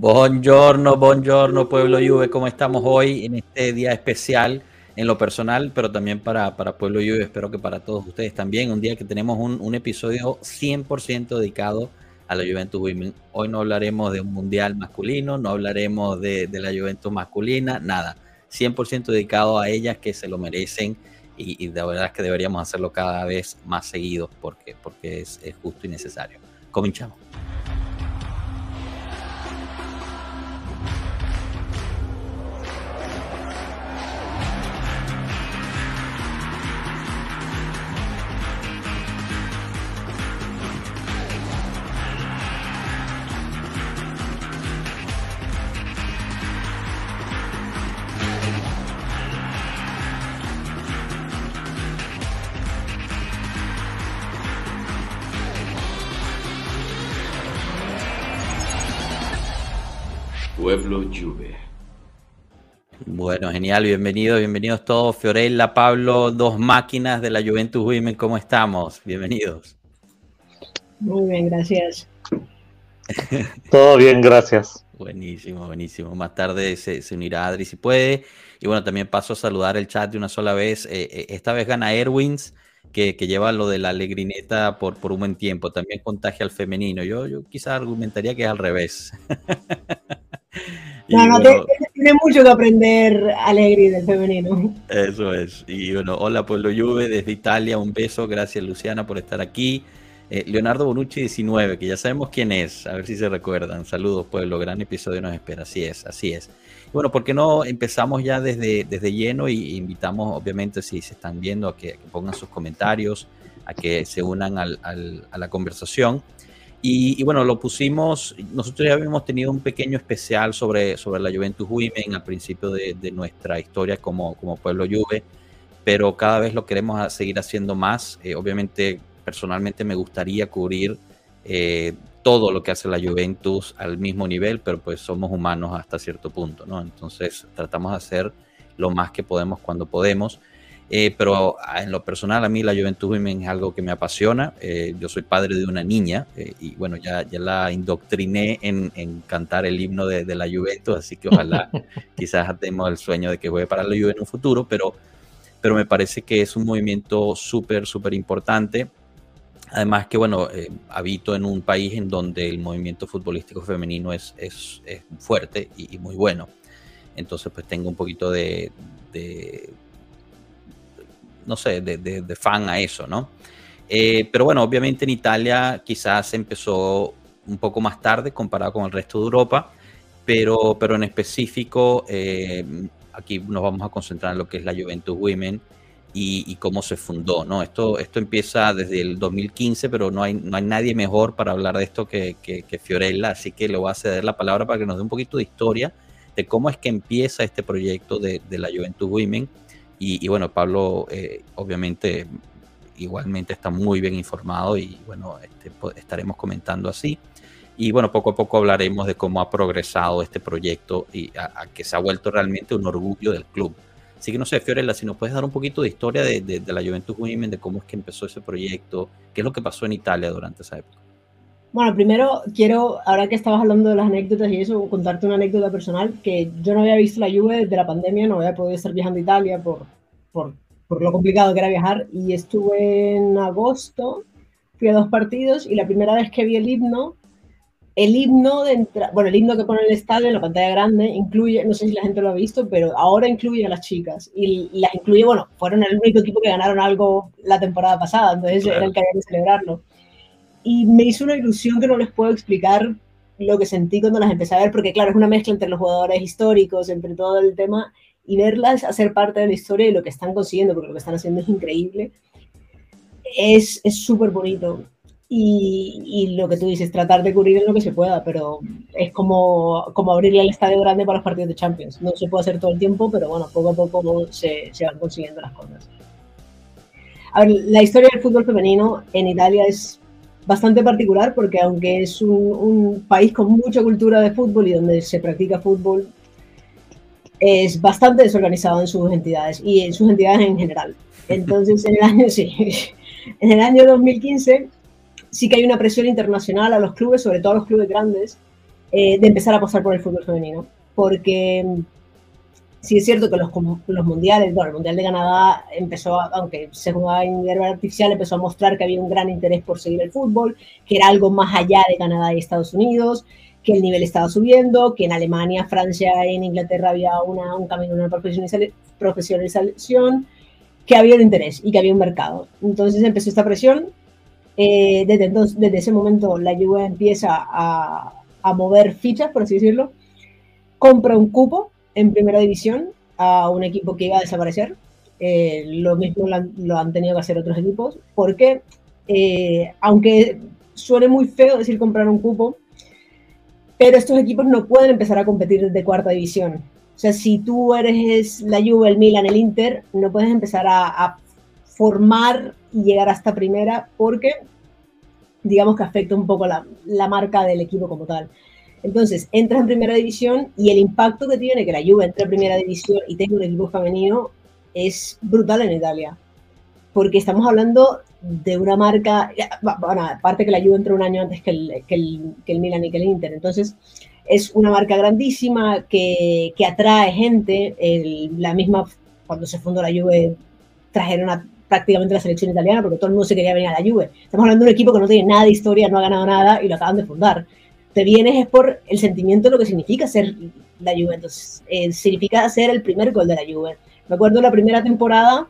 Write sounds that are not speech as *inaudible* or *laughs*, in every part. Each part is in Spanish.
Buongiorno, buongiorno Pueblo Juve, ¿cómo estamos hoy en este día especial en lo personal, pero también para, para Pueblo Juve, espero que para todos ustedes también, un día que tenemos un, un episodio 100% dedicado a la Juventus Women. Hoy no hablaremos de un mundial masculino, no hablaremos de, de la Juventus masculina, nada, 100% dedicado a ellas que se lo merecen y, y, de verdad es que deberíamos hacerlo cada vez más seguido porque, porque es, es justo y necesario. Cominchamos. Bueno, genial, bienvenidos, bienvenidos todos. Fiorella, Pablo, dos máquinas de la Juventus Women, ¿cómo estamos? Bienvenidos. Muy bien, gracias. *laughs* Todo bien, gracias. Buenísimo, buenísimo. Más tarde se, se, unirá Adri si puede. Y bueno, también paso a saludar el chat de una sola vez. Eh, eh, esta vez gana Erwins, que, que, lleva lo de la alegrineta por, por un buen tiempo. También contagia al femenino. Yo, yo quizás argumentaría que es al revés. *laughs* no, no, bueno, tiene mucho que aprender Alegri del femenino. Eso es. Y bueno, hola Pueblo Juve desde Italia, un beso. Gracias Luciana por estar aquí. Eh, Leonardo Bonucci 19, que ya sabemos quién es, a ver si se recuerdan. Saludos Pueblo, gran episodio nos espera. Así es, así es. Bueno, ¿por qué no empezamos ya desde, desde lleno y invitamos, obviamente, si se están viendo, a que, a que pongan sus comentarios, a que se unan al, al, a la conversación. Y, y, bueno, lo pusimos, nosotros ya habíamos tenido un pequeño especial sobre, sobre la Juventus Women al principio de, de nuestra historia como, como pueblo Juve, pero cada vez lo queremos seguir haciendo más. Eh, obviamente, personalmente me gustaría cubrir eh, todo lo que hace la Juventus al mismo nivel, pero pues somos humanos hasta cierto punto, ¿no? Entonces tratamos de hacer lo más que podemos cuando podemos. Eh, pero en lo personal a mí la Juventus Women es algo que me apasiona. Eh, yo soy padre de una niña eh, y bueno, ya, ya la indoctriné en, en cantar el himno de, de, la Juventus, así que ojalá *laughs* quizás tenemos el sueño de que juegue para la Juve en un futuro, pero, pero me parece que es un movimiento súper, súper importante. Además que, bueno, eh, habito en un país en donde el movimiento futbolístico femenino es, es, es fuerte y, y, muy bueno. Entonces, pues tengo un poquito de, de no sé, de, de, de, fan a eso, ¿no? Eh, pero bueno, obviamente en Italia quizás empezó un poco más tarde comparado con el resto de Europa, pero, pero en específico eh, aquí nos vamos a concentrar en lo que es la Juventus Women y, cómo se fundó, ¿no? Esto, esto empieza desde el 2015, pero no hay, no hay nadie mejor para hablar de esto que Fiorella, así que le voy a ceder la palabra para que nos dé un poquito de historia de cómo es que empieza este proyecto de, de la Juventus Women y, y bueno, Pablo eh, obviamente igualmente está muy bien informado y bueno, este, estaremos comentando así. Y bueno, poco a poco hablaremos de cómo ha progresado este proyecto y a, a que se ha vuelto realmente un orgullo del club. Así que no sé, Fiorella, si nos puedes dar un poquito de historia de, de, de, la Juventus Women, de cómo es que empezó ese proyecto, qué es lo que pasó en Italia durante esa época. Bueno, primero quiero, ahora que estabas hablando de las anécdotas y eso, contarte una anécdota personal, que yo no había visto la Juve desde la pandemia, no había podido estar viajando a Italia por, por, por lo complicado que era viajar, y estuve en agosto, fui a dos partidos, y la primera vez que vi el himno, el himno de entrada, bueno, el himno que pone el estadio en la pantalla grande incluye, no sé si la gente lo ha visto, pero ahora incluye a las chicas y, las incluye, bueno, fueron el único equipo que ganaron algo la temporada pasada, entonces claro. era el que había que celebrarlo. Y me hizo una ilusión que no les puedo explicar lo que sentí cuando las empecé a ver, porque claro, es una mezcla entre los jugadores históricos, entre todo el tema, y verlas hacer parte de la historia y lo que están consiguiendo, porque lo que están haciendo es increíble, es súper bonito y, y, lo que tú dices, tratar de cubrir en lo que se pueda, pero es como, como abrirle el estadio grande para los partidos de Champions. No se puede hacer todo el tiempo, pero bueno, poco a poco se, se van consiguiendo las cosas. A ver, la historia del fútbol femenino en Italia es bastante particular porque aunque es un, un, país con mucha cultura de fútbol y donde se practica fútbol, es bastante desorganizado en sus entidades y en sus entidades en general. Entonces, en el año, *laughs* sí, en el año 2015 sí que hay una presión internacional a los clubes, sobre todo a los clubes grandes, eh, de empezar a apostar por el fútbol femenino. Porque sí es cierto que los, los mundiales, bueno, el Mundial de Canadá empezó, aunque se jugaba en artificial, empezó a mostrar que había un gran interés por seguir el fútbol, que era algo más allá de Canadá y Estados Unidos, que el nivel estaba subiendo, que en Alemania, Francia y en Inglaterra había una, un camino, una profesionalización, que había un interés y que había un mercado. Entonces empezó esta presión. Eh, desde, entonces, desde ese momento la Juve empieza a, a mover fichas, por así decirlo, compra un cupo en primera división a un equipo que iba a desaparecer. Eh, lo mismo lo han, tenido que hacer otros equipos, porque eh, aunque suene muy feo decir comprar un cupo, pero estos equipos no pueden empezar a competir desde cuarta división. O sea, si tú eres la Juve, el Milan, el Inter, no puedes empezar a, formar y llegar hasta primera porque digamos que afecta un poco la, la, marca del equipo como tal. Entonces, entras en primera división y el impacto que tiene que la Juve entre en primera división y tenga un equipo femenino es brutal en Italia. Porque estamos hablando de una marca, bueno, aparte que la Juve entró un año antes que el, que el, que el Milan y que el Inter, entonces es una marca grandísima que, que atrae gente, la misma, cuando se fundó la Juve, trajeron a, prácticamente la selección italiana porque todo el mundo se quería venir a la Juve. Estamos hablando de un equipo que no tiene nada de historia, no ha ganado nada y lo acaban de fundar. Te vienes es por el sentimiento de lo que significa ser la Juve, entonces eh, significa ser el primer gol de la Juve. Me acuerdo la primera temporada,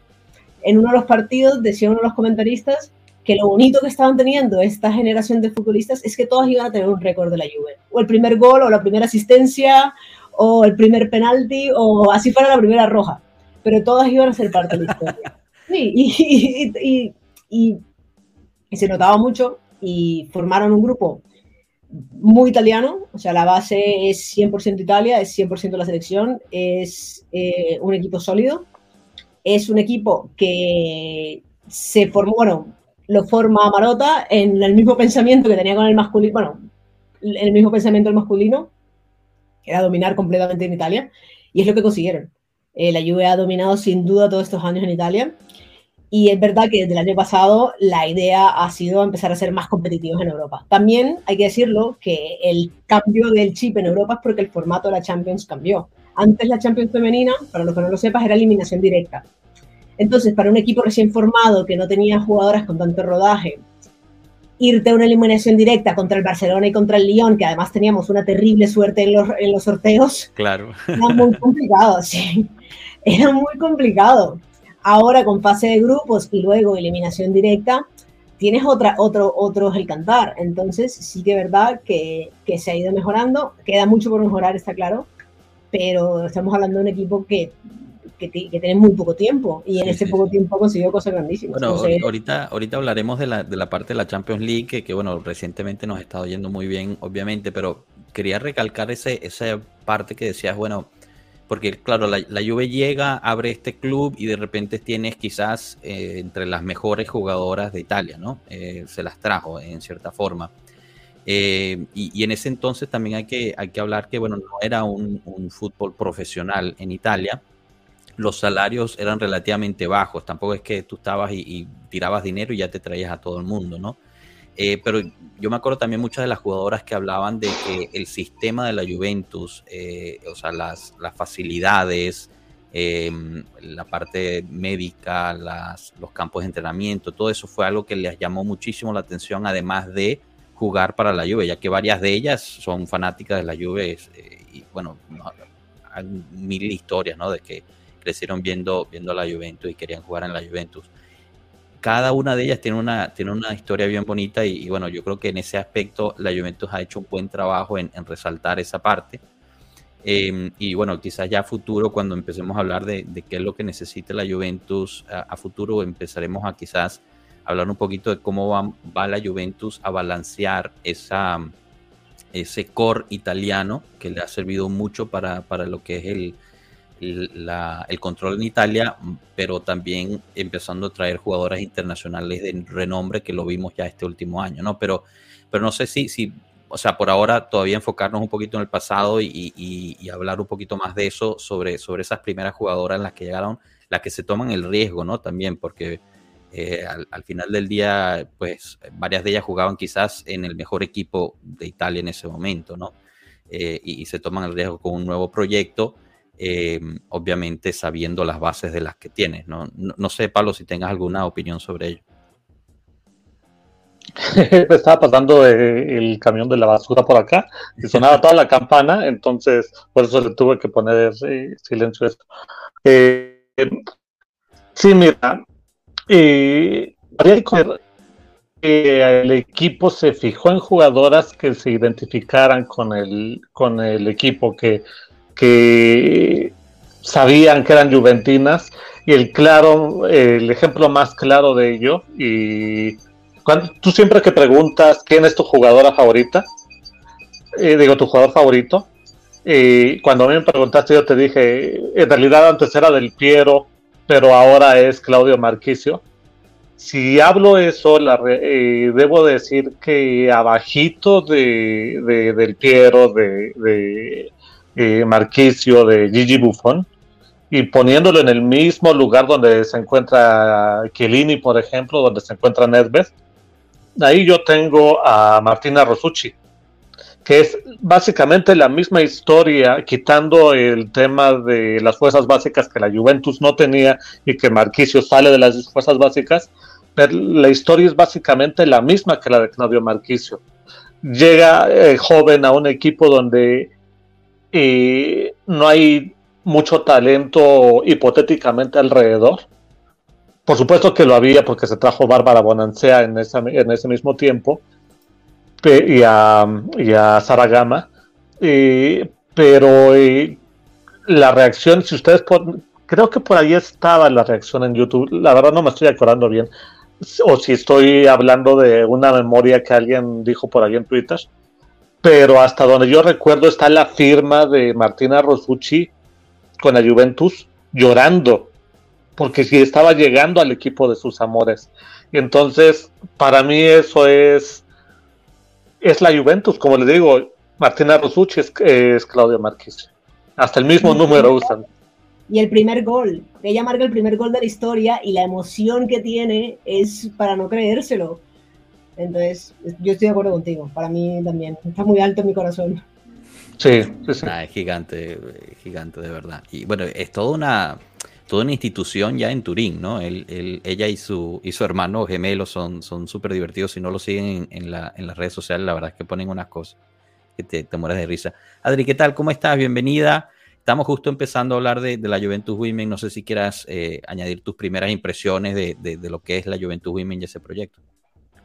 en uno de los partidos decía uno de los comentaristas que lo bonito que estaban teniendo esta generación de futbolistas es que todos iban a tener un récord de la Juve. O el primer gol, o la primera asistencia, o el primer penalti, o así fuera la primera roja. Pero todas iban a ser parte de la historia. *laughs* Sí, y, y, y, y se notaba mucho y formaron un grupo muy italiano, o sea, la base es 100% Italia, es 100% la selección, es eh, un equipo sólido es un equipo que se formó, bueno, lo forma Marota en el mismo pensamiento que tenía con el masculino, bueno, el mismo pensamiento del masculino, que era dominar completamente en Italia, y es lo que consiguieron. Eh, la Juve ha dominado sin duda todos estos años en Italia, y es verdad que desde el año pasado la idea ha sido empezar a ser más competitivos en Europa. También hay que decirlo que el cambio del chip en Europa es porque el formato de la Champions cambió. Antes la Champions femenina, para los que no lo sepas, era eliminación directa. Entonces, para un equipo recién formado que no tenía jugadoras con tanto rodaje, irte a una eliminación directa contra el Barcelona y contra el Lyon, que además teníamos una terrible suerte en los, en los sorteos, claro. era muy *laughs* complicado, sí. Era muy complicado. Ahora con fase de grupos y luego eliminación directa, tienes otra, otro, otro el cantar. Entonces, sí que es verdad que, que se ha ido mejorando. Queda mucho por mejorar, está claro pero estamos hablando de un equipo que, que, tiene muy poco tiempo y en ese poco tiempo ha conseguido cosas grandísimas. Bueno, ahorita, ahorita hablaremos de la, de la parte de la Champions League, que, que, bueno, recientemente nos ha estado yendo muy bien, obviamente, pero quería recalcar ese, esa parte que decías, bueno, porque claro, la, la Juve llega, abre este club y de repente tienes quizás eh, entre las mejores jugadoras de Italia, ¿no? Eh, se las trajo en cierta forma. Eh, y, en ese entonces también hay que, hay que hablar que, bueno, no era un, fútbol profesional en Italia. Los salarios eran relativamente bajos. Tampoco es que tú estabas y, tirabas dinero y ya te traías a todo el mundo, ¿no? Eh, pero yo me acuerdo también muchas de las jugadoras que hablaban de que el sistema de la Juventus, eh, o sea, las, las facilidades, la parte médica, los campos de entrenamiento, todo eso fue algo que les llamó muchísimo la atención, además de jugar para la Juve, ya que varias de ellas son fanáticas de la Juve eh, y bueno, hay mil historias, ¿no? De que crecieron viendo, viendo la Juventus y querían jugar en la Juventus. Cada una de ellas tiene una, tiene una historia bien bonita y, bueno, yo creo que en ese aspecto la Juventus ha hecho un buen trabajo en, resaltar esa parte. Em, y bueno, quizás ya a futuro, cuando empecemos a hablar de, qué es lo que necesita la Juventus a futuro, empezaremos a quizás hablar un poquito de cómo va, la Juventus a balancear esa, ese core italiano que le ha servido mucho para, lo que es el, el, control en Italia, pero también empezando a traer jugadoras internacionales de renombre que lo vimos ya este último año, ¿no? Pero, pero no sé si, si, o sea, por ahora todavía enfocarnos un poquito en el pasado y, y, hablar un poquito más de eso, sobre, sobre esas primeras jugadoras en las que llegaron, las que se toman el riesgo, ¿no? También, porque eh, al, final del día, pues varias de ellas jugaban quizás en el mejor equipo de Italia en ese momento, ¿no? eh, y, se toman el riesgo con un nuevo proyecto, eh, obviamente sabiendo las bases de las que tienes. ¿no? No, sé, Pablo, si tengas alguna opinión sobre ello. *laughs* estaba pasando el camión de la basura por acá y sonaba toda la campana, entonces por eso le tuve que poner silencio esto. sí, mira, que el equipo se fijó en jugadoras que se identificaran con el, con el equipo, que, que sabían que eran juventinas y el claro, el ejemplo más claro de ello y cuando, tú siempre que preguntas quién es tu jugadora favorita, eh, digo tu jugador favorito, y cuando a mí me preguntaste yo te dije, en realidad antes era del Piero, pero ahora es Claudio Marquicio. Si hablo eso, la eh, debo decir que abajito de, del Piero, de eh, Marquicio, de Gigi Buffon, y poniéndolo en el mismo lugar donde se encuentra Chiellini, por ejemplo, donde se encuentra Nedved, ahí yo tengo a Martina Rosucci, que es básicamente la misma historia, quitando el tema de las fuerzas básicas que la Juventus no tenía y que Marquicio sale de las fuerzas básicas, pero la historia es básicamente la misma que la de Claudio Marquicio. Llega eh, joven a un equipo donde eh, no hay mucho talento hipotéticamente alrededor. Por supuesto que lo había porque se trajo Bárbara Bonancea en, en ese mismo tiempo y a, y a Sara Gama. pero la reacción, si ustedes creo que por ahí estaba la reacción en YouTube, la verdad no me estoy acordando bien, o si estoy hablando de una memoria que alguien dijo por ahí en Twitter, pero hasta donde yo recuerdo está la firma de Martina Rosucci con la Juventus llorando, porque si estaba llegando al equipo de sus amores. Y entonces, para mí eso es, es la Juventus, como le digo, Martina Rosucci es, es Claudia Márquez. Hasta el mismo número usan y el primer gol. Ella marca el primer gol de la historia y la emoción que tiene es para no creérselo. Entonces, yo estoy de acuerdo contigo. Para mí también. Está muy alto en mi corazón. Sí, sí, ah, es gigante, gigante de verdad. Y bueno, es toda una, toda una institución ya en Turín, ¿no? ella y su, y su hermano gemelo son súper divertidos. Si no lo siguen en, la, en, las redes sociales, la verdad es que ponen unas cosas que te, te mueres de risa. Adri, ¿qué tal? ¿Cómo estás? Bienvenida. Estamos justo empezando a hablar de, la Juventus Women. No sé si quieras eh, añadir tus primeras impresiones de, lo que es la Juventus Women y ese proyecto.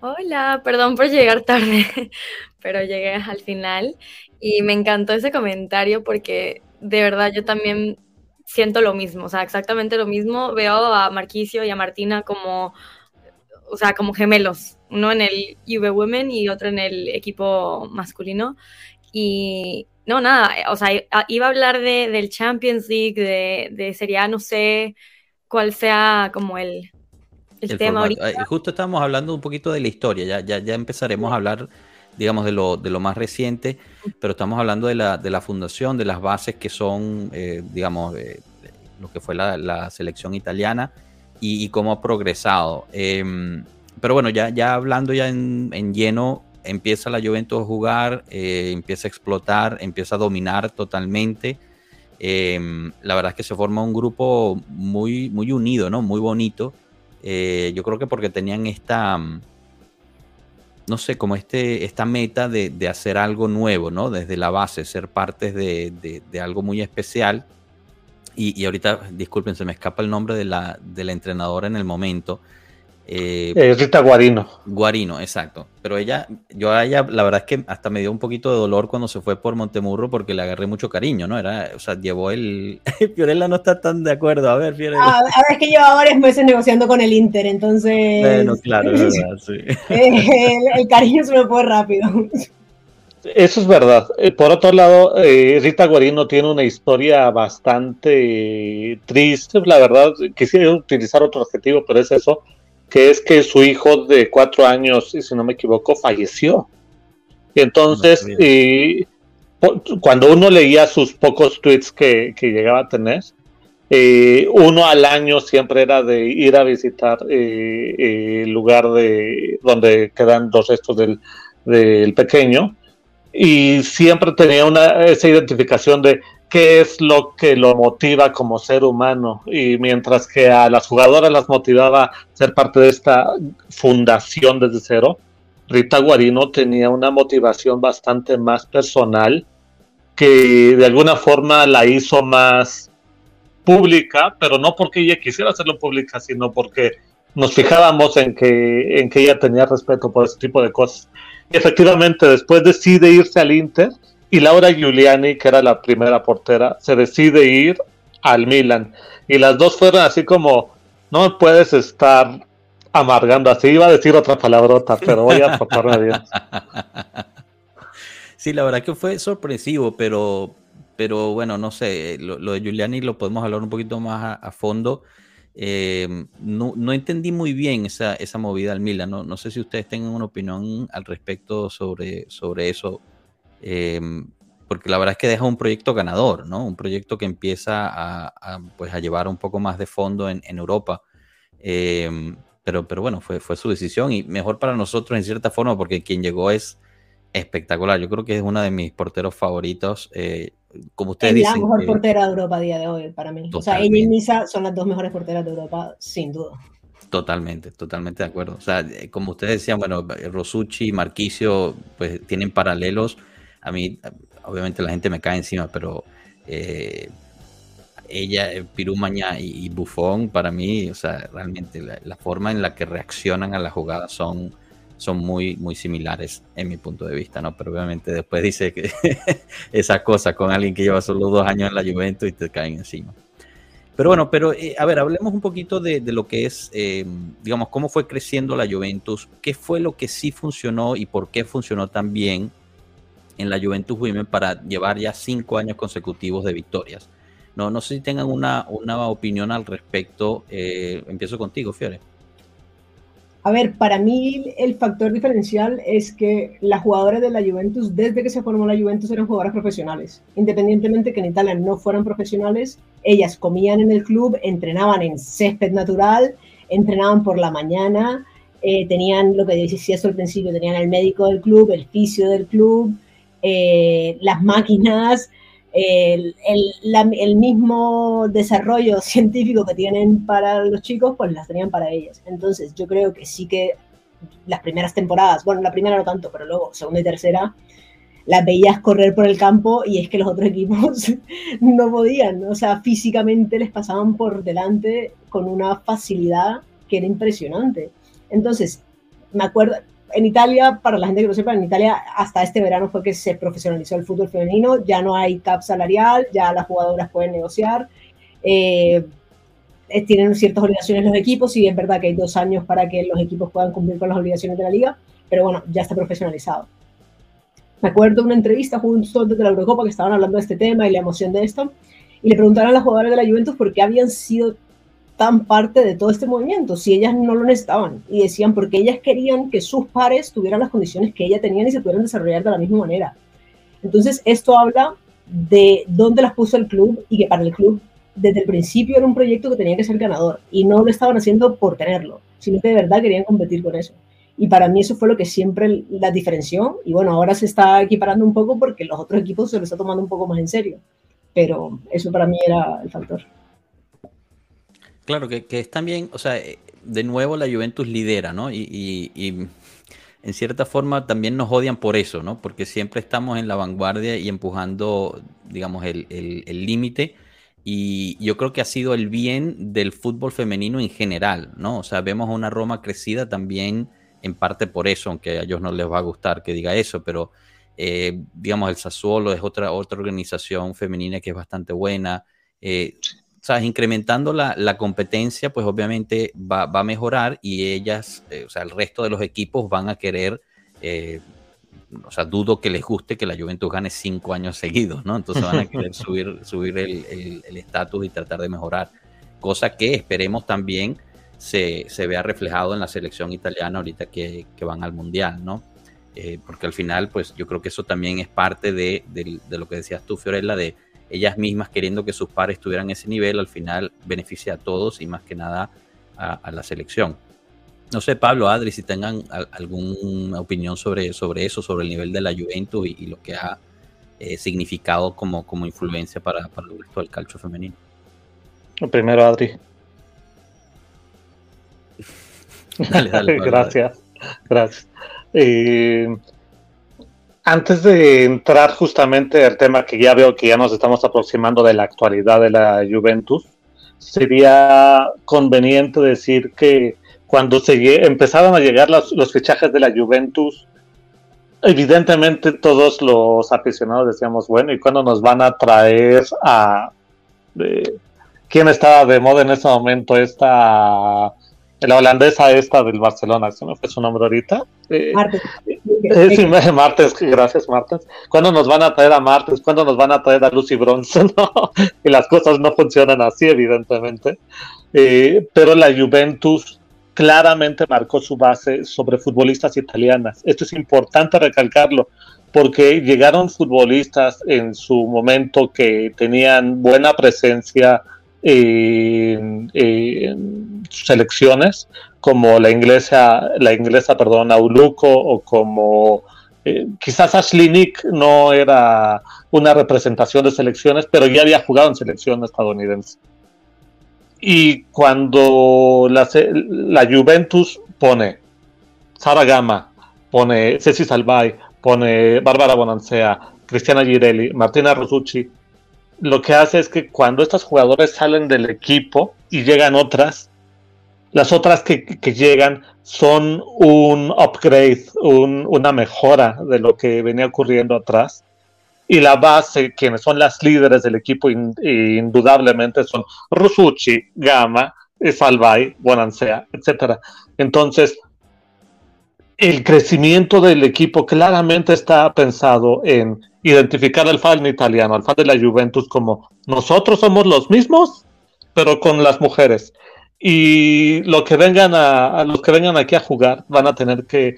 Hola, perdón por llegar tarde, *laughs* pero llegué al final y me encantó ese comentario porque de verdad yo también siento lo mismo, o sea, exactamente lo mismo. Veo a Marquicio y a Martina como, o sea, como gemelos, uno en el Juve Women y otro en el equipo masculino. Y, no, nada, o sea, iba a hablar de, del Champions League, de, de Serie A, no sé cuál sea como el, el, tema ahorita. Justo estamos hablando un poquito de la historia, ya, ya, ya empezaremos a hablar, digamos, de lo, de lo más reciente, pero estamos hablando de la, de la fundación, de las bases que son, eh, digamos, eh, lo que fue la, la selección italiana y, cómo ha progresado. Em, pero bueno, ya, ya hablando ya en, en lleno, empieza la Juventus a jugar, eh, empieza a explotar, empieza a dominar totalmente. Em, la verdad es que se forma un grupo muy, muy unido, ¿no? Muy bonito. Eh, yo creo que porque tenían esta, mm, no sé, como este, esta meta de, hacer algo nuevo, ¿no? Desde la base, ser parte de, algo muy especial. Y, y, ahorita, disculpen, se me escapa el nombre de la, de la entrenadora en el momento, eh, eh, Rita Guarino. Guarino, exacto. Pero ella, yo a ella, la verdad es que hasta me dio un poquito de dolor cuando se fue por Montemurro porque le agarré mucho cariño, ¿no? Era, o sea, llevó el. *laughs* Fiorella no está tan de acuerdo. A ver, Fiorella. Ah, a ver, es que lleva varios meses negociando con el Inter, entonces. Bueno, claro, es verdad, sí. *laughs* Eh, el, cariño se me fue rápido. Eso es verdad. Eh, por otro lado, Rita Guarino tiene una historia bastante triste, la verdad. Quisiera utilizar otro adjetivo, pero es eso que es que su hijo de cuatro años, si no me equivoco, falleció. Y entonces, cuando uno leía sus pocos tweets que, llegaba a tener, eh, uno al año siempre era de ir a visitar eh, el lugar de donde quedan los restos del, del pequeño. y siempre tenía una, esa identificación de qué es lo que lo motiva como ser humano. Y mientras que a las jugadoras las motivaba ser parte de esta fundación desde cero, Rita Guarino tenía una motivación bastante más personal que de alguna forma la hizo más pública, pero no porque ella quisiera hacerlo pública, sino porque nos fijábamos en que, en que ella tenía respeto por ese tipo de cosas. Y efectivamente, después decide irse al Inter y Laura Giuliani, que era la primera portera, se decide ir al Milan. Y las dos fueron así como, no puedes estar amargando así. Iba a decir otra palabrota, pero voy a tocarme bien. *laughs* Sí, la verdad que fue sorpresivo, pero, pero bueno, no sé, lo, de Giuliani lo podemos hablar un poquito más a, fondo. Eh, no, no, entendí muy bien esa, esa movida al Milan. No, no sé si ustedes tengan una opinión al respecto sobre, sobre eso. Eh, porque la verdad es que deja un proyecto ganador, ¿no? Un proyecto que empieza a, pues, a llevar un poco más de fondo en, en Europa. Eh, pero, pero bueno, fue, fue su decisión y mejor para nosotros en cierta forma porque quien llegó es espectacular. Yo creo que es una de mis porteros favoritos. Eh, como ustedes es dicen. la mejor portera de Europa a día de hoy para mí. O sea, ella y Misa son las dos mejores porteras de Europa, sin duda. Totalmente, totalmente de acuerdo. O sea, eh, como ustedes decían, bueno, Rosucci y Marquicio, pues tienen paralelos. A mí, obviamente la gente me cae encima, pero eh, ella, Pirumaña y, y Buffon, para mí, o sea, realmente la, forma en la que reaccionan a la jugada son son muy, muy similares en mi punto de vista, ¿no? Pero obviamente después dice que *laughs* esa cosa con alguien que lleva solo dos años en la Juventus y te caen encima. Pero bueno, pero eh, a ver, hablemos un poquito de, lo que es, eh, digamos, cómo fue creciendo la Juventus, qué fue lo que sí funcionó y por qué funcionó tan bien en la Juventus Women para llevar ya cinco años consecutivos de victorias. No, no sé si tengan una, una opinión al respecto. Eh, empiezo contigo, Fiore. A ver, para mí el factor diferencial es que las jugadoras de la Juventus, desde que se formó la Juventus, eran jugadoras profesionales. Independientemente que en Italia no fueran profesionales, ellas comían en el club, entrenaban en césped natural, entrenaban por la mañana, eh, tenían lo que decía al principio, tenían el médico del club, el fisio del club, eh, las máquinas, el, mismo desarrollo *laughs* científico que tienen para los chicos, pues las tenían para ellas. Entonces, yo creo que sí que las primeras temporadas, bueno, la primera no tanto, pero luego segunda y tercera, las veías correr por el campo y es que los otros *laughs* equipos no podían, o sea, físicamente les pasaban por delante con una facilidad que era impresionante. Entonces, me acuerdo, en Italia, para la gente que no sepa, en Italia hasta este verano fue que se profesionalizó el fútbol femenino, ya no hay cap salarial, ya las jugadoras pueden negociar, eh, tienen ciertas obligaciones los equipos y es verdad que hay dos años para que los equipos puedan cumplir con las obligaciones de la liga, pero bueno, ya está profesionalizado. Me acuerdo de una entrevista justo antes de la Eurocopa que estaban hablando de este tema y la emoción de esto, y le preguntaron a las jugadoras de la Juventus por qué habían sido tan parte de todo este movimiento si ellas no lo necesitaban y decían porque ellas querían que sus pares tuvieran las condiciones que ellas tenían y se pudieran desarrollar de la misma manera. Entonces esto habla de dónde las puso el club y que para el club desde el principio era un proyecto que tenía que ser ganador y no lo estaban haciendo por tenerlo, sino que de verdad querían competir con eso. Y para mí eso fue lo que siempre la diferenció y bueno, ahora se está equiparando un poco porque los otros equipos se lo están tomando un poco más en serio, pero eso para mí era el factor. Claro, que, que, es también, o sea, eh, de nuevo la Juventus lidera, ¿no? Y, y, en cierta forma también nos odian por eso, ¿no? Porque siempre estamos en la vanguardia y empujando, digamos, el límite. Y yo creo que ha sido el bien del fútbol femenino en general, ¿no? O sea, vemos a una Roma crecida también en parte por eso, aunque a ellos no les va a gustar que diga eso, pero eh, digamos, el Sassuolo es otra, otra organización femenina que es bastante buena. Eh, sea, incrementando la, la, competencia, pues obviamente va, va a mejorar y ellas, eh, o sea, el resto de los equipos van a querer, eh, o sea, dudo que les guste que la Juventus gane cinco años seguidos, ¿no? Entonces van a querer *laughs* subir, subir el estatus y tratar de mejorar, cosa que esperemos también se, se vea reflejado en la selección italiana ahorita que, que van al Mundial, ¿no? Eh, porque al final, pues yo creo que eso también es parte de, de, de lo que decías tú, Fiorella, de ellas mismas queriendo que sus pares tuvieran ese nivel, al final beneficia a todos y más que nada a, a la selección. No sé, Pablo, Adri, si tengan alguna opinión sobre, sobre eso, sobre el nivel de la Juventus y, lo que ha eh, significado como, como influencia para, para el resto del calcio femenino. Primero, Adri. *laughs* dale, *laughs* dale, gracias, gracias. Eh, antes de entrar justamente al tema que ya veo que ya nos estamos aproximando de la actualidad de la Juventus, sería conveniente decir que cuando se empezaron a llegar los, fichajes de la Juventus, evidentemente todos los aficionados decíamos, bueno, ¿y cuándo nos van a traer a... ¿Quién estaba de moda en ese momento? Esta la holandesa esta del Barcelona, ¿se me fue su nombre ahorita? Eh, *laughs* Sí, Martes, gracias Martes. ¿Cuándo nos van a traer a Martes? ¿Cuándo nos van a traer a Lucy Bronson? *laughs* y las cosas no funcionan así, evidentemente. Eh, pero la Juventus claramente marcó su base sobre futbolistas italianas. Esto es importante recalcarlo, porque llegaron futbolistas en su momento que tenían buena presencia, en, selecciones como la inglesa, la inglesa, perdón, Auluco o como eh, quizás Ashley Nick no era una representación de selecciones, pero ya había jugado en selección estadounidense. Y cuando la, la Juventus pone Sara Gama, pone Ceci Salvay, pone Bárbara Bonancea, Cristiana Girelli, Martina Rosucci, lo que hace es que cuando estos jugadores salen del equipo y llegan otras, las otras que, llegan son un upgrade, una mejora de lo que venía ocurriendo atrás. Y la base, quienes son las líderes del equipo, indudablemente son Rusucci, Gama, Salvay, Bonansea, etc. Entonces, el crecimiento del equipo claramente está pensado en identificar al fan italiano, al fan de la Juventus como nosotros somos los mismos, pero con las mujeres. Y lo que vengan a, los que vengan aquí a jugar van a tener que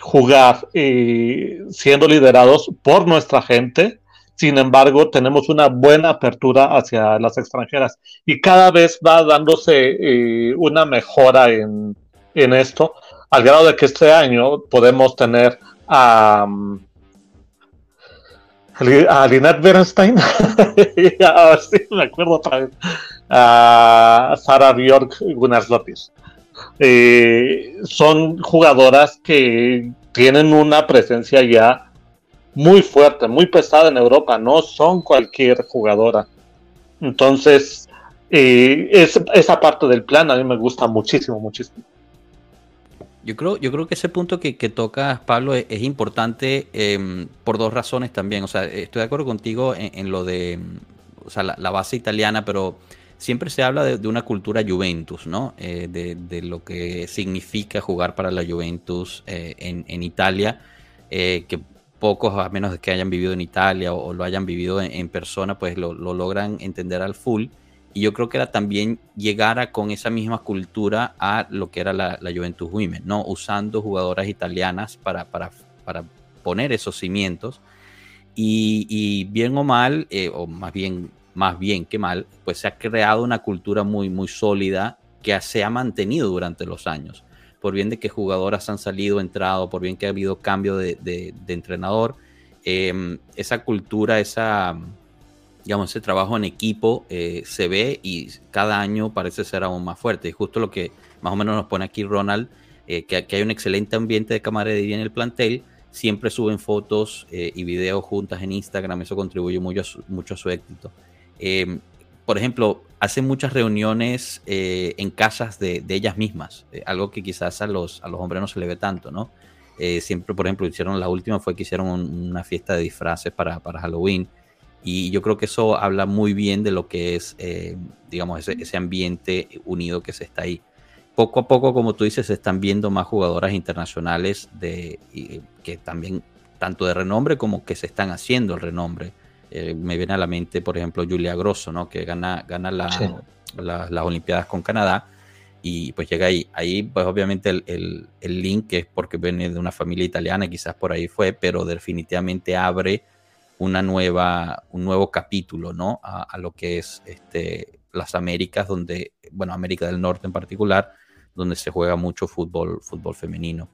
jugar eh, siendo liderados por nuestra gente. Sin embargo, tenemos una buena apertura hacia las extranjeras y cada vez va dándose eh, una mejora en, en esto al grado de que este año podemos tener a, a Lynette Bernstein, *laughs* a ver me acuerdo otra vez, a Sara Bjork Gunnar eh, son jugadoras que tienen una presencia ya muy fuerte, muy pesada en Europa, no son cualquier jugadora. Entonces, eh, esa parte del plan a mí me gusta muchísimo, muchísimo. Yo creo, yo creo que ese punto que, que tocas, Pablo, es, importante em, por dos razones también. O sea, estoy de acuerdo contigo en, lo de o sea, la, base italiana, pero siempre se habla de, una cultura Juventus, ¿no? Eh, de, lo que significa jugar para la Juventus eh, en, Italia, eh, que pocos, a menos de que hayan vivido en Italia o, lo hayan vivido en, persona, pues lo, lo, logran entender al full. Y yo creo que era también llegara con esa misma cultura a lo que era la, la Juventus Women, ¿no? Usando jugadoras italianas para, para, para poner esos cimientos. Y, y bien o mal, eh, o más bien, más bien que mal, pues se ha creado una cultura muy, muy sólida que se ha mantenido durante los años. Por bien de que jugadoras han salido, entrado, por bien que ha habido cambio de, de, entrenador, eh, esa cultura, esa digamos, ese trabajo en equipo eh, se ve y cada año parece ser aún más fuerte. Y justo lo que más o menos nos pone aquí Ronald, eh, que, hay un excelente ambiente de camaradería en el plantel, siempre suben fotos eh, y videos juntas en Instagram, eso contribuye mucho a su, éxito. Por ejemplo, hacen muchas reuniones en casas de, ellas mismas, algo que quizás a los, a los hombres no se le ve tanto, ¿no? siempre, por ejemplo, hicieron la última fue que hicieron una fiesta de disfraces para, para Halloween y yo creo que eso habla muy bien de lo que es, eh, digamos, ese, ambiente unido que se está ahí. Poco a poco, como tú dices, se están viendo más jugadoras internacionales de, que también, tanto de renombre como que se están haciendo el renombre. Eh, me viene a la mente, por ejemplo, Julia Grosso, ¿no? que gana, gana la, las Olimpiadas con Canadá y pues llega ahí. Ahí, pues obviamente el, el, el link es porque viene de una familia italiana, quizás por ahí fue, pero definitivamente abre una nueva, un nuevo capítulo, ¿no? A, lo que es este, las Américas, donde, bueno, América del Norte en particular, donde se juega mucho fútbol, fútbol femenino.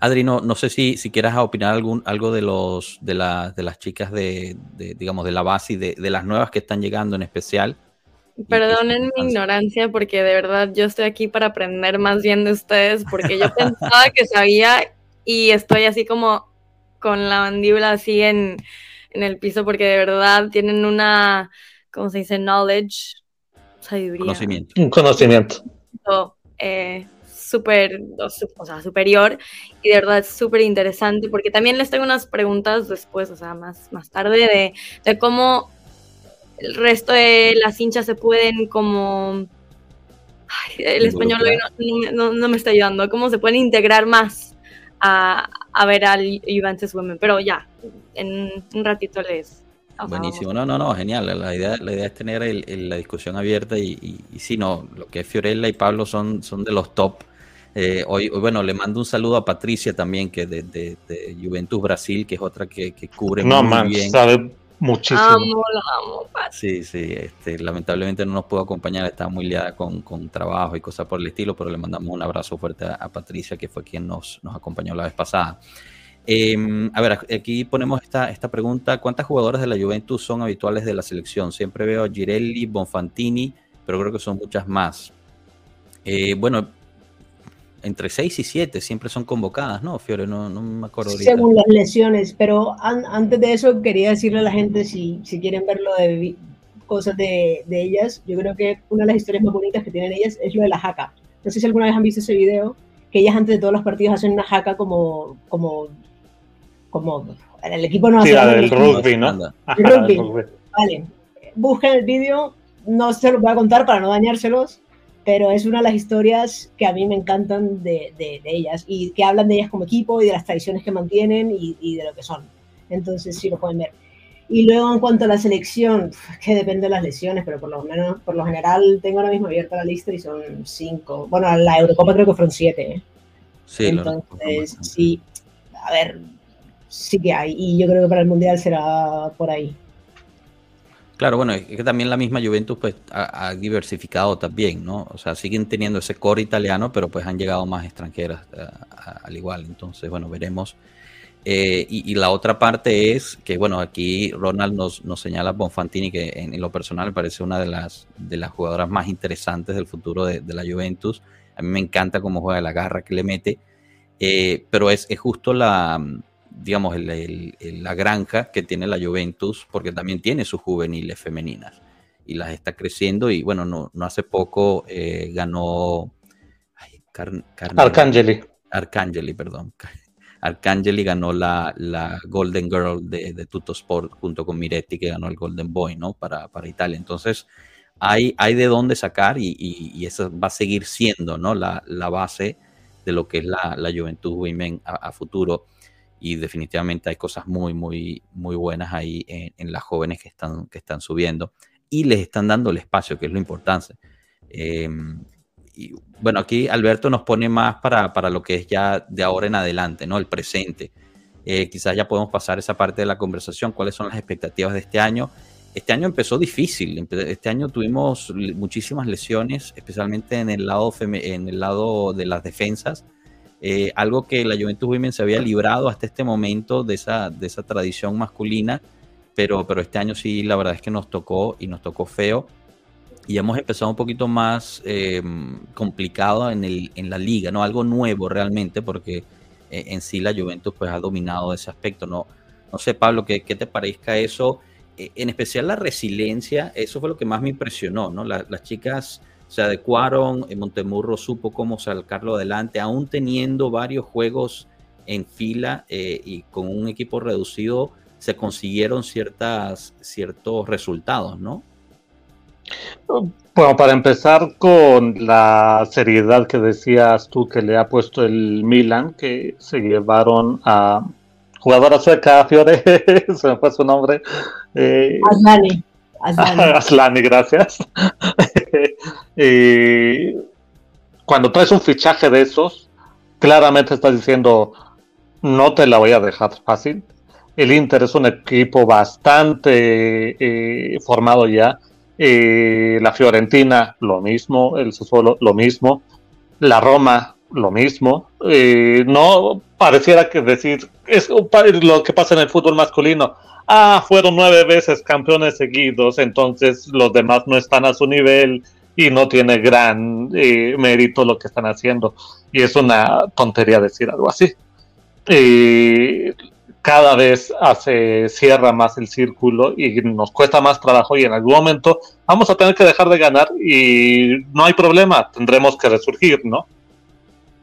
Adri, no, sé si, si quieras opinar algún, algo de los de, de las chicas de, digamos, de la base y de, de, las nuevas que están llegando en especial. Perdonen mi ignorancia porque de verdad yo estoy aquí para aprender más bien de ustedes porque yo *laughs* pensaba que sabía y estoy así como con la mandíbula así en, en el piso porque de verdad tienen una, ¿cómo se dice? Knowledge, sabiduría. Conocimiento. Un conocimiento. Eh, súper, o sea, superior y de verdad es súper interesante porque también les tengo unas preguntas después, o sea, más, más tarde de, de cómo el resto de las hinchas se pueden como... el español no, no, me está ayudando, cómo se pueden integrar más a, a ver al Juventus Women, pero ya, en un ratito les, Buenísimo, no, no, no, genial. La idea, la idea es tener la discusión abierta y, y, sí, no, lo que es Fiorella y Pablo son, son de los top eh, hoy, bueno, le mando un saludo a Patricia también, que de, de, Juventus Brasil, que es otra que, que cubre no, muy man, bien. sabe muchísimo. Amo, amo, sí, sí, este, lamentablemente no nos pudo acompañar, estaba muy liada con, con, trabajo y cosas por el estilo, pero le mandamos un abrazo fuerte a, Patricia, que fue quien nos, nos acompañó la vez pasada. Em, a ver, aquí ponemos esta, esta pregunta. ¿Cuántas jugadoras de la Juventus son habituales de la selección? Siempre veo a Girelli, Bonfantini, pero creo que son muchas más. Eh, bueno, entre 6 y 7 siempre son convocadas, ¿no, Fiore? No, no me acuerdo. Según las lesiones, pero antes de eso quería decirle a la gente si, si quieren ver lo de cosas de, de, ellas, yo creo que una de las historias más bonitas que tienen ellas es lo de la jaca. No sé si alguna vez han visto ese video, que ellas antes de todos los partidos hacen una jaca como, como, como el equipo no hace... Sí, del rugby, ¿no? *laughs* El rugby. Vale, busquen el vídeo, no se los voy a contar para no dañárselos, pero es una de las historias que a mí me encantan de, de, ellas y que hablan de ellas como equipo y de las tradiciones que mantienen y, y, de lo que son. Entonces sí lo pueden ver. Y luego en cuanto a la selección, que depende de las lesiones, pero por lo menos, por lo general tengo ahora mismo abierta la lista y son cinco. Bueno, la Eurocopa creo que fueron siete. ¿eh? Sí, Entonces, sí, a ver, sí que hay. Y yo creo que para el Mundial será por ahí. Claro, bueno, es que también la misma Juventus pues ha, diversificado también, ¿no? O sea, siguen teniendo ese core italiano, pero pues han llegado más extranjeras eh, al igual. Entonces, bueno, veremos. Eh, y, la otra parte es que, bueno, aquí Ronald nos, nos señala Bonfantini, que en, lo personal parece una de las, de las jugadoras más interesantes del futuro de, la Juventus. A mí me encanta cómo juega la garra que le mete, eh, pero es, es justo la, digamos, la granja que tiene la Juventus, porque también tiene sus juveniles femeninas y las está creciendo. Y bueno, no, no hace poco eh, ganó Arcangeli. Arcangeli, perdón. *laughs* Arcangeli ganó la, la Golden Girl de, de Sport junto con Miretti, que ganó el Golden Boy, ¿no? Para, para Italia. Entonces, hay, hay de dónde sacar y, y, eso va a seguir siendo, ¿no? La, la, base de lo que es la, la Juventud Women a futuro y definitivamente hay cosas muy, muy, muy buenas ahí en, las jóvenes que están, que están subiendo y les están dando el espacio, que es lo importante. Em, y bueno, aquí Alberto nos pone más para, para, lo que es ya de ahora en adelante, ¿no? El presente. Eh, quizás ya podemos pasar esa parte de la conversación. ¿Cuáles son las expectativas de este año? Este año empezó difícil. Este año tuvimos muchísimas lesiones, especialmente en el lado, en el lado de las defensas. Eh, algo que la Juventus Women se había librado hasta este momento de esa, de esa tradición masculina, pero, pero este año sí, la verdad es que nos tocó y nos tocó feo. Y hemos empezado un poquito más eh, complicado en, el, en la liga, ¿no? Algo nuevo realmente, porque eh, en sí la Juventus pues ha dominado ese aspecto, ¿no? No sé, Pablo, ¿qué, qué te parezca eso? en especial la resiliencia, eso fue lo que más me impresionó, ¿no? las chicas se adecuaron, en Montemurro supo cómo sacarlo adelante, aún teniendo varios juegos en fila eh, y con un equipo reducido, se consiguieron ciertas, ciertos resultados, ¿no? Bueno, para empezar con la seriedad que decías tú que le ha puesto el Milan, que se llevaron a jugadora sueca, *laughs* Fiore, se me fue su nombre. Eh, Aslani. *laughs* gracias. *laughs* y cuando traes un fichaje de esos, claramente estás diciendo, no te la voy a dejar fácil. El Inter es un equipo bastante eh, formado ya. la Fiorentina, lo mismo. El Sassuolo, lo mismo. La Roma, lo mismo. Eh, no pareciera que decir, es lo que pasa en el fútbol masculino. Ah, fueron nueve veces campeones seguidos, entonces los demás no están a su nivel y no tiene gran eh, mérito lo que están haciendo. Y es una tontería decir algo así. Eh, cada vez hace, cierra más el círculo y nos cuesta más trabajo y en algún momento vamos a tener que dejar de ganar y no hay problema, tendremos que resurgir, ¿no?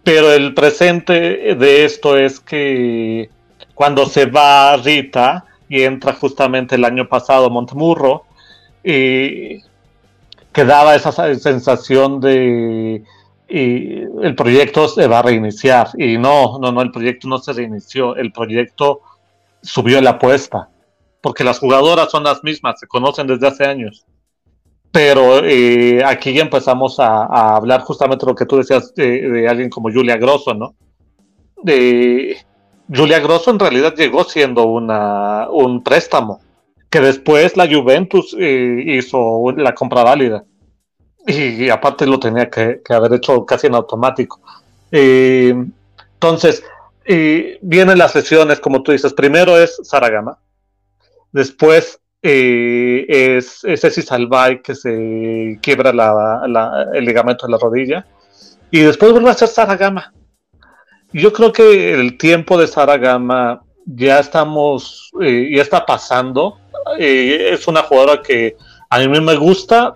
Pero el presente de esto es que cuando se va Rita y entra justamente el año pasado Montemurro, eh, quedaba esa sensación de el proyecto se va a reiniciar y no, no, no, el proyecto no se reinició, el proyecto subió la apuesta, porque las jugadoras son las mismas, se conocen desde hace años. Pero eh, aquí empezamos a, hablar justamente lo que tú decías de, alguien como Julia Grosso, ¿no? De, Julia Grosso en realidad llegó siendo una, un préstamo, que después la Juventus eh, hizo la compra válida. Y, aparte lo tenía que, haber hecho casi en automático. Entonces, vienen las lesiones, como tú dices. Primero es Saragama. Después eh, es, Ceci Salvay que se quiebra el ligamento de la rodilla. Y después vuelve a ser Saragama. Yo creo que el tiempo de Saragama ya estamos, eh, ya está pasando. Eh, es una jugadora que a mí me gusta,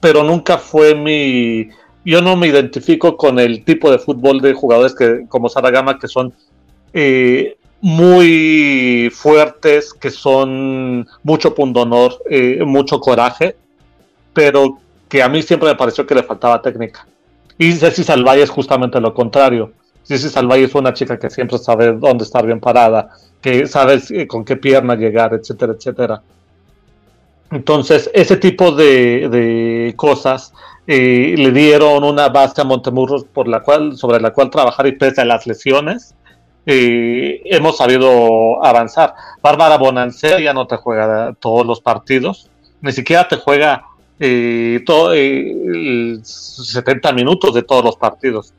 pero nunca fue mi, yo no me identifico con el tipo de fútbol de jugadores que como Saragama que son eh, muy fuertes, que son mucho pundonor, eh, mucho coraje, pero que a mí siempre me pareció que le faltaba técnica. Y Ceci Salvay es justamente lo contrario. Ceci Salvay es una chica que siempre sabe dónde estar bien parada, que sabe eh, con qué pierna llegar, etcétera, etcétera. Entonces, ese tipo de cosas eh, le dieron una base a Montemurros por la cual, sobre la cual trabajar y pese a las lesiones, eh, hemos sabido avanzar. Bárbara Bonancé ya no te juega todos los partidos, ni siquiera te juega todo, 70 minutos de todos los partidos.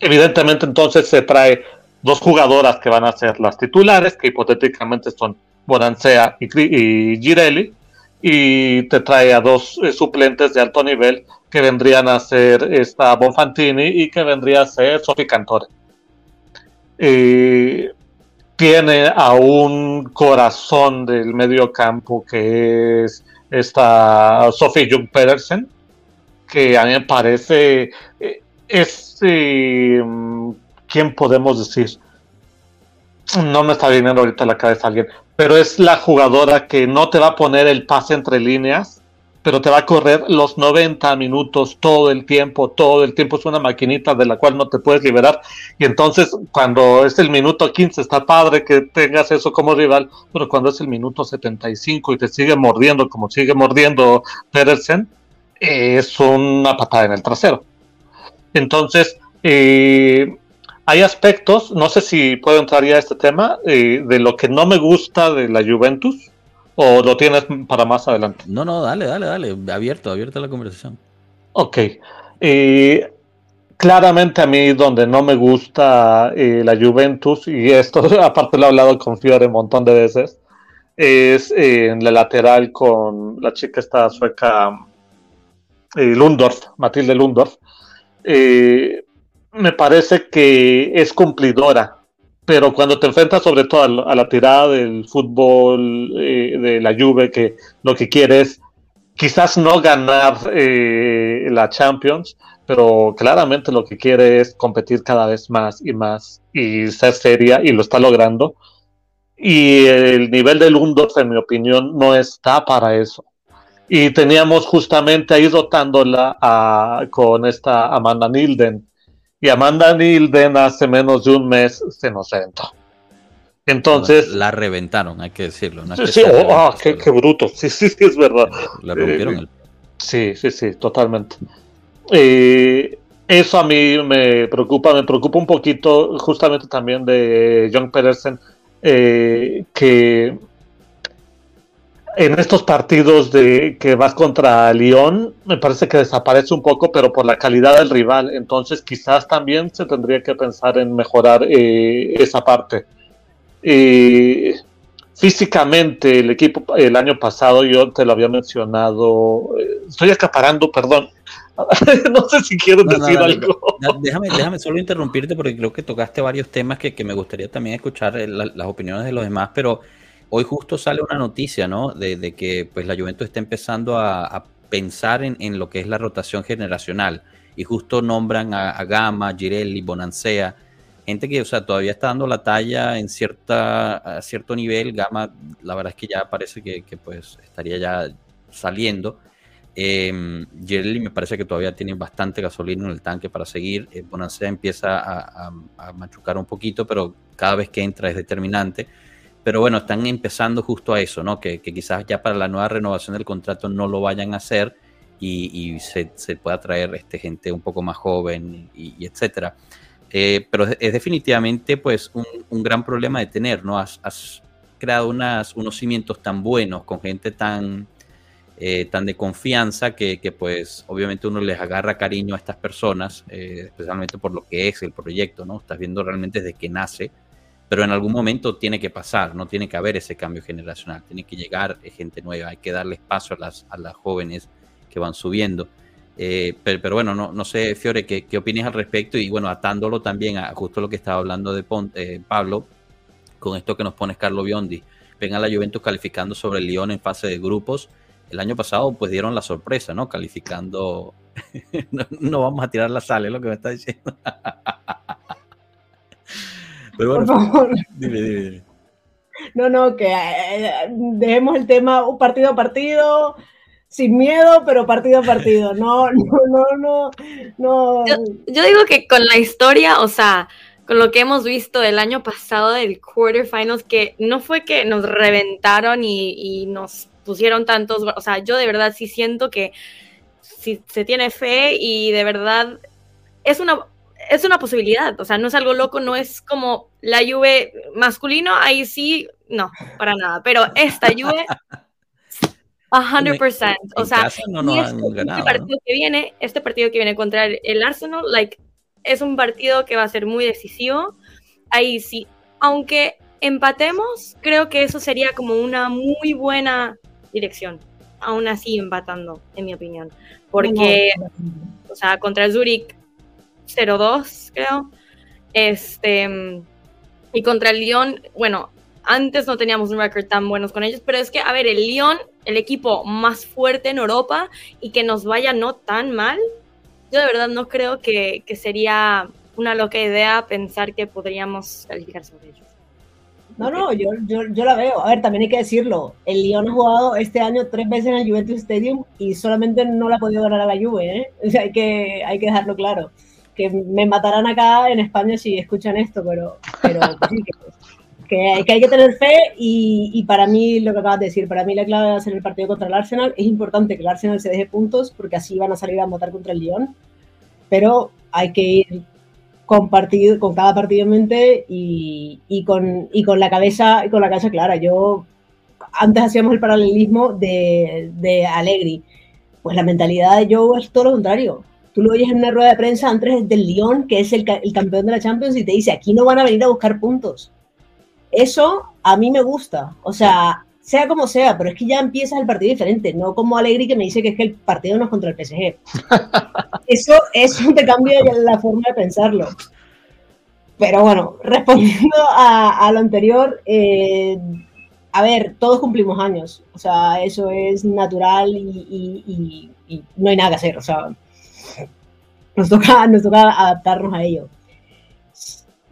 Evidentemente entonces se trae dos jugadoras que van a ser las titulares, que hipotéticamente son Bonancea y, y Girelli, y te trae a dos eh, suplentes de alto nivel que vendrían a ser esta Bonfantini y que vendría a ser Sofi Cantore. Tiene a un corazón del medio campo que es esta Sophie Jung Pedersen, que a mí me parece eh, es quién podemos decir no me está viniendo ahorita la cabeza alguien, pero es la jugadora que no te va a poner el pase entre líneas, pero te va a correr los 90 minutos todo el tiempo, todo el tiempo es una maquinita de la cual no te puedes liberar. Y entonces cuando es el minuto 15 está padre que tengas eso como rival, pero cuando es el minuto 75 y te sigue mordiendo como sigue mordiendo Pedersen, es una patada en el trasero. Entonces, eh, hay aspectos, no sé si puedo entrar ya a este tema, eh, de lo que no me gusta de la Juventus, o lo tienes para más adelante. No, no, dale, dale, dale, abierto, abierto la conversación. Ok. Eh, claramente a mí donde no me gusta eh, la Juventus, y esto *laughs* aparte lo he hablado con Fiore un montón de veces, es en la lateral con la chica esta sueca Lundorf, Matilde Lundorf. Eh, me parece que es cumplidora, pero cuando te enfrentas sobre todo a la, tirada del fútbol eh, de la Juve, que lo que quiere es quizás no ganar eh, la Champions, pero claramente lo que quiere es competir cada vez más y más y ser seria y lo está logrando. Y el nivel de Lundorf, en mi opinión, no está para eso. Y teníamos justamente ahí dotándola con esta Amanda Nilden, y Amanda Nilden hace menos de un mes se nos reventó. Entonces. La reventaron, hay que decirlo. sí, oh, ah, qué, bruto. *laughs* Sí, sí, sí, es verdad. La rompieron eh, el. Sí, sí, sí, totalmente. Eh, eso a mí me preocupa, me preocupa un poquito justamente también de John Pedersen, eh, que en estos partidos de que vas contra Lyon, me parece que desaparece un poco, pero por la calidad del rival. Entonces, quizás también se tendría que pensar en mejorar eh, esa parte. Eh, físicamente, el equipo el año pasado, yo te lo había mencionado, eh, estoy acaparando, perdón. *laughs* no sé si quiero decir algo. Déjame, déjame solo interrumpirte porque creo que tocaste varios temas que, que me gustaría también escuchar las opiniones de los demás, pero Hoy justo sale una noticia, ¿no? De, que pues la Juventus está empezando a, pensar en, lo que es la rotación generacional y justo nombran a, Gama, Girelli, Bonancea, gente que, o sea, todavía está dando la talla en cierta, a cierto nivel. Gama, la verdad es que ya parece que, pues estaría ya saliendo. Eh, Girelli me parece que todavía tiene bastante gasolina en el tanque para seguir. Eh, Bonancea empieza a, a, machucar un poquito, pero cada vez que entra es determinante pero bueno, están empezando justo a eso, ¿no? Que, quizás ya para la nueva renovación del contrato no lo vayan a hacer y, se, pueda traer este, gente un poco más joven y, etcétera. Eh, pero es, definitivamente pues un, gran problema de tener, ¿no? Has, creado unas, unos cimientos tan buenos con gente tan, eh, tan de confianza que, pues obviamente uno les agarra cariño a estas personas, eh, especialmente por lo que es el proyecto, ¿no? Estás viendo realmente desde que nace pero en algún momento tiene que pasar, no tiene que haber ese cambio generacional, tiene que llegar gente nueva, hay que darle espacio a las, a las jóvenes que van subiendo. Eh, pero, bueno, no, no sé, Fiore, ¿qué, ¿qué opinas al respecto? Y bueno, atándolo también a justo lo que estaba hablando de eh, Pablo, con esto que nos pone Carlo Biondi. Ven a la Juventus calificando sobre el Lyon en fase de grupos. El año pasado pues dieron la sorpresa, ¿no? Calificando... *laughs* no, no, vamos a tirar la sal, es lo que me está diciendo. *laughs* Pero bueno, Por favor. Dime, dime, No, no, que eh, dejemos el tema partido a partido, sin miedo, pero partido a partido. No, *laughs* no, no, no. no. Yo, digo que con la historia, o sea, con lo que hemos visto el año pasado del quarterfinals, que no fue que nos reventaron y, y nos pusieron tantos, o sea, yo de verdad sí siento que si se tiene fe y de verdad es una es una posibilidad, o sea, no es algo loco, no es como la Juve masculino, ahí sí, no, para nada, pero esta Juve *laughs* 100%, o sea, este, este, partido que viene, este partido que viene contra el Arsenal, like es un partido que va a ser muy decisivo. Ahí sí, aunque empatemos, creo que eso sería como una muy buena dirección. Aún así empatando, en mi opinión, porque o sea, contra el Zurich 0-2, creo. Este, y contra el Lyon, bueno, antes no teníamos un récord tan buenos con ellos, pero es que, a ver, el Lyon, el equipo más fuerte en Europa y que nos vaya no tan mal, yo de verdad no creo que, que sería una loca idea pensar que podríamos calificar sobre ellos. No, no, yo, yo, yo, la veo. A ver, también hay que decirlo. El Lyon ha jugado este año tres veces en el Juventus Stadium y solamente no la ha podido ganar a la Juve. ¿eh? *laughs* O sea, hay que, hay que dejarlo claro que me matarán acá en España si escuchan esto, pero, *laughs* que, hay que tener fe y, para mí, lo que acabas de decir, para mí la clave de hacer el partido contra el Arsenal. Es importante que el Arsenal se deje puntos porque así van a salir a matar contra el Lyon, pero hay que ir con, partido, con cada partido en mente y, con, la cabeza con la cabeza clara. Yo antes hacíamos el paralelismo de, de Allegri, pues la mentalidad de Joe es todo lo contrario Tú lo oyes en una rueda de prensa antes del Lyon, que es el, campeón de la Champions, y te dice, aquí no van a venir a buscar puntos. Eso a mí me gusta. O sea, sea como sea, pero es que ya empiezas el partido diferente, no como Alegri que me dice que es que el partido no es contra el PSG. *laughs* Eso, eso te cambia la forma de pensarlo. Pero bueno, respondiendo a, lo anterior, eh, a ver, todos cumplimos años, o sea, eso es natural y, y no hay nada que hacer, o sea, nos toca, nos toca adaptarnos a ello.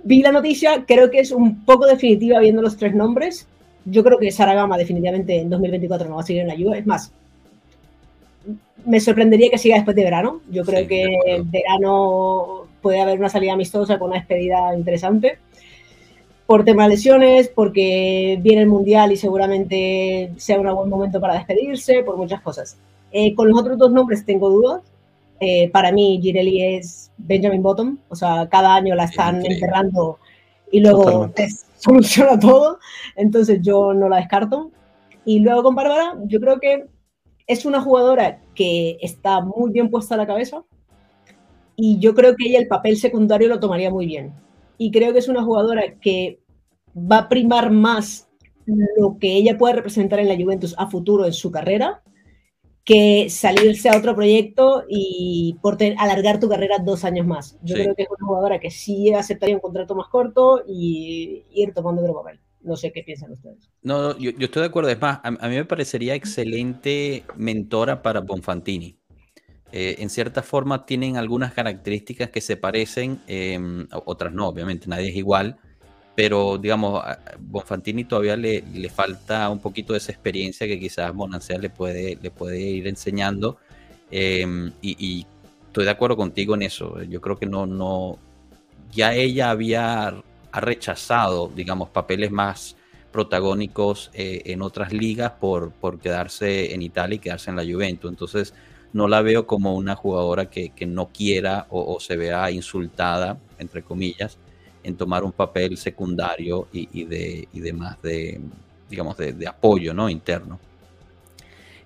Vi la noticia, creo que es un poco definitiva viendo los tres nombres. Yo creo que Saragama definitivamente en 2024 no va a seguir en la Juve. Es más, me sorprendería que siga después de verano. Yo creo que en verano puede haber una salida amistosa con una despedida interesante. Por tema de lesiones, porque viene el Mundial y seguramente sea un buen momento para despedirse, por muchas cosas. Eh, con los otros dos nombres tengo dudas. Eh, para mí, Girelli es Benjamin Bottom, o sea, cada año la están enterrando y luego *laughs* soluciona todo, entonces yo no la descarto. Y luego con Bárbara, yo creo que es una jugadora que está muy bien puesta a la cabeza y yo creo que ella el papel secundario lo tomaría muy bien. Y creo que es una jugadora que va a primar más lo que ella puede representar en la Juventus a futuro en su carrera que salirse a otro proyecto y por alargar tu carrera dos años más. Yo creo que es una jugadora que sí aceptaría un contrato más corto y ir tomando otro papel. No sé qué piensan ustedes. No, yo, estoy de acuerdo. Es más, a, mí me parecería excelente mentora para Bonfantini. Eh, en cierta forma tienen algunas características que se parecen, em, otras no, obviamente, nadie es igual, pero digamos, a Bonfantini todavía le, le, falta un poquito de esa experiencia que quizás Bonancea le puede, le puede ir enseñando. Em, y, estoy de acuerdo contigo en eso. Yo creo que no, no, ya ella había ha rechazado, digamos, papeles más protagónicos eh, en otras ligas por, por quedarse en Italia y quedarse en la Juventus. Entonces, no la veo como una jugadora que, que no quiera o, se vea insultada, entre comillas, en tomar un papel secundario y, de, y de más de, digamos, de, apoyo ¿no? interno.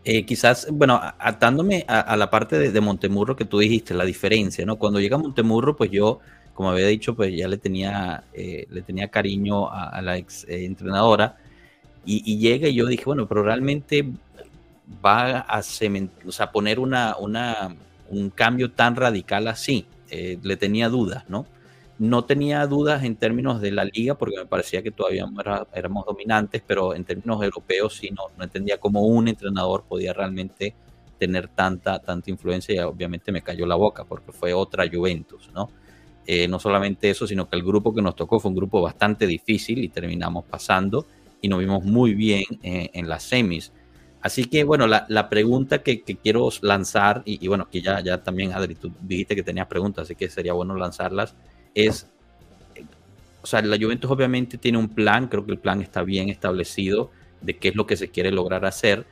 Eh, quizás, bueno, atándome a, la parte de, Montemurro que tú dijiste, la diferencia, ¿no? Cuando llega Montemurro, pues yo, como había dicho, pues ya le tenía, eh, le tenía cariño a, la ex eh, entrenadora y, llega y yo dije, bueno, pero realmente va a o sea, poner una, una, un cambio tan radical así. le tenía dudas, ¿no? No tenía dudas en términos de la liga porque me parecía que todavía éramos dominantes, pero en términos europeos sí no, no entendía cómo un entrenador podía realmente tener tanta, tanta influencia y obviamente me cayó la boca porque fue otra Juventus, ¿no? Eh, no solamente eso, sino que el grupo que nos tocó fue un grupo bastante difícil y terminamos pasando y nos vimos muy bien en, las semis. Así que bueno, la, la pregunta que, que, quiero lanzar, y, y, bueno, que ya, ya también Adri, tú dijiste que tenías preguntas, así que sería bueno lanzarlas, es, o sea, la Juventus obviamente tiene un plan, creo que el plan está bien establecido de qué es lo que se quiere lograr hacer,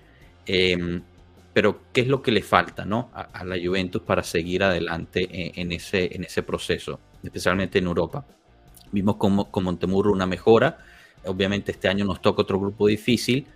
em, pero qué es lo que le falta ¿no? a, la Juventus para seguir adelante en, ese, en ese proceso, especialmente en Europa. Vimos como con Montemurro una mejora, obviamente este año nos toca otro grupo difícil,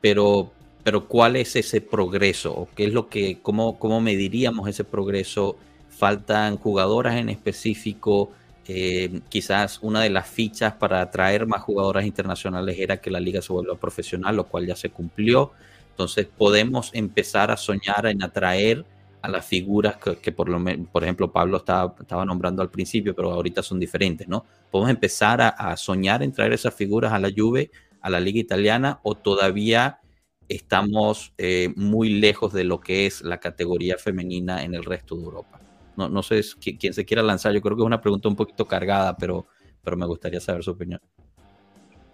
pero, pero ¿cuál es ese progreso? ¿O qué es lo que, cómo, cómo mediríamos ese progreso faltan jugadoras en específico. Eh, quizás una de las fichas para atraer más jugadoras internacionales era que la liga se vuelva profesional, lo cual ya se cumplió. Entonces podemos empezar a soñar en atraer a las figuras que, por, lo, por ejemplo Pablo estaba, nombrando al principio, pero ahorita son diferentes, ¿no? Podemos empezar a, soñar en traer esas figuras a la Juve, a la liga italiana, o todavía estamos eh, muy lejos de lo que es la categoría femenina en el resto de Europa. No, no sé quién se quiera lanzar. Yo creo que es una pregunta un poquito cargada, pero, pero me gustaría saber su opinión.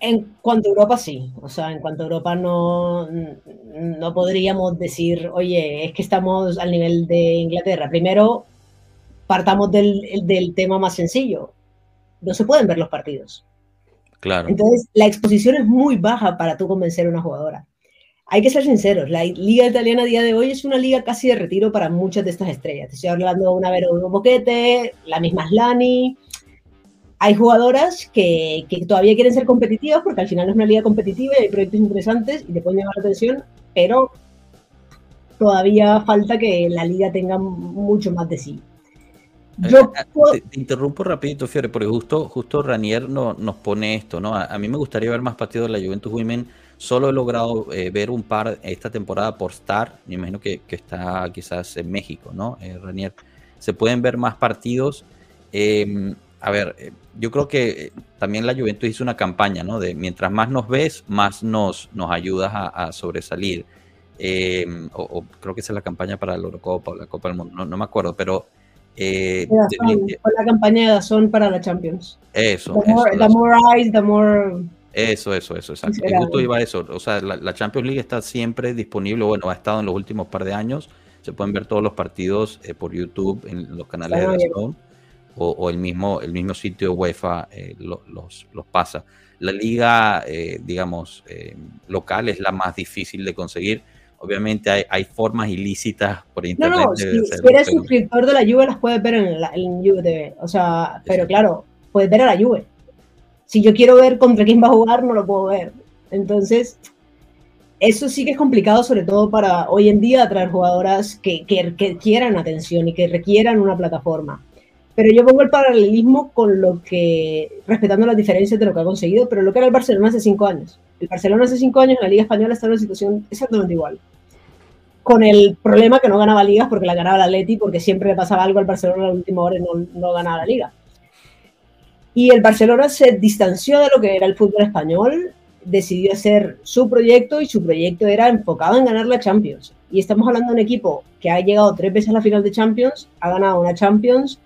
En cuanto a Europa, sí. O sea, en cuanto a Europa no, no podríamos decir, oye, es que estamos al nivel de Inglaterra. Primero, partamos del, del tema más sencillo. No se pueden ver los partidos. Claro. Entonces, la exposición es muy baja para tú convencer a una jugadora hay que ser sinceros, la liga italiana a día de hoy es una liga casi de retiro para muchas de estas estrellas. Te estoy hablando de una Vero Boquete, la misma Slani. Hay jugadoras que, que, todavía quieren ser competitivas porque al final es una liga competitiva y hay proyectos interesantes y te pueden llamar la atención, pero todavía falta que la liga tenga mucho más de sí. Eh, Yo eh, te, interrumpo rapidito, Fiore, porque justo, justo Ranier no, nos pone esto, ¿no? A, a, mí me gustaría ver más partidos de la Juventus Women Solo he logrado eh, ver un par esta temporada por Star. Me imagino que, está quizás en México, ¿no? Eh, Ranier. Se pueden ver más partidos. Em, a ver, eh, yo creo que también la Juventus hizo una campaña, ¿no? De mientras más nos ves, más nos, nos ayudas a, sobresalir. Em, o, creo que esa es la campaña para la Eurocopa o la Copa del Mundo, no, me acuerdo, pero... Eh, fue la campaña de Dazón para la Champions. Eso. The more, the more eyes, the more eso, eso, eso, exacto. Y justo iba a eso. O sea, la, Champions League está siempre disponible, bueno, ha estado en los últimos par de años. Se pueden ver todos los partidos eh, por YouTube en los canales de Dazón o, o, el mismo el mismo sitio UEFA eh, los, los, pasa. La liga, eh, digamos, local es la más difícil de conseguir. Obviamente hay, hay formas ilícitas por internet. No, no, si, eres suscriptor de la Juve las puedes ver en, la, en TV. O sea, pero claro, puedes ver a la Juve si yo quiero ver contra quién va a jugar, no lo puedo ver. Entonces, eso sí que es complicado, sobre todo para hoy en día atraer jugadoras que, quieran atención y que requieran una plataforma. Pero yo pongo el paralelismo con lo que, respetando las diferencias de lo que ha conseguido, pero lo que era el Barcelona hace cinco años. El Barcelona hace cinco años en la Liga Española está en una situación exactamente igual. Con el problema que no ganaba ligas porque la ganaba el Atleti, porque siempre le pasaba algo al Barcelona a la última hora y no ganaba la liga. Y el Barcelona se distanció de lo que era el fútbol español decidió hacer su proyecto y su proyecto era enfocado en ganar la Champions. Y estamos hablando de un equipo que ha llegado tres veces a la final de Champions, ha ganado una Champions,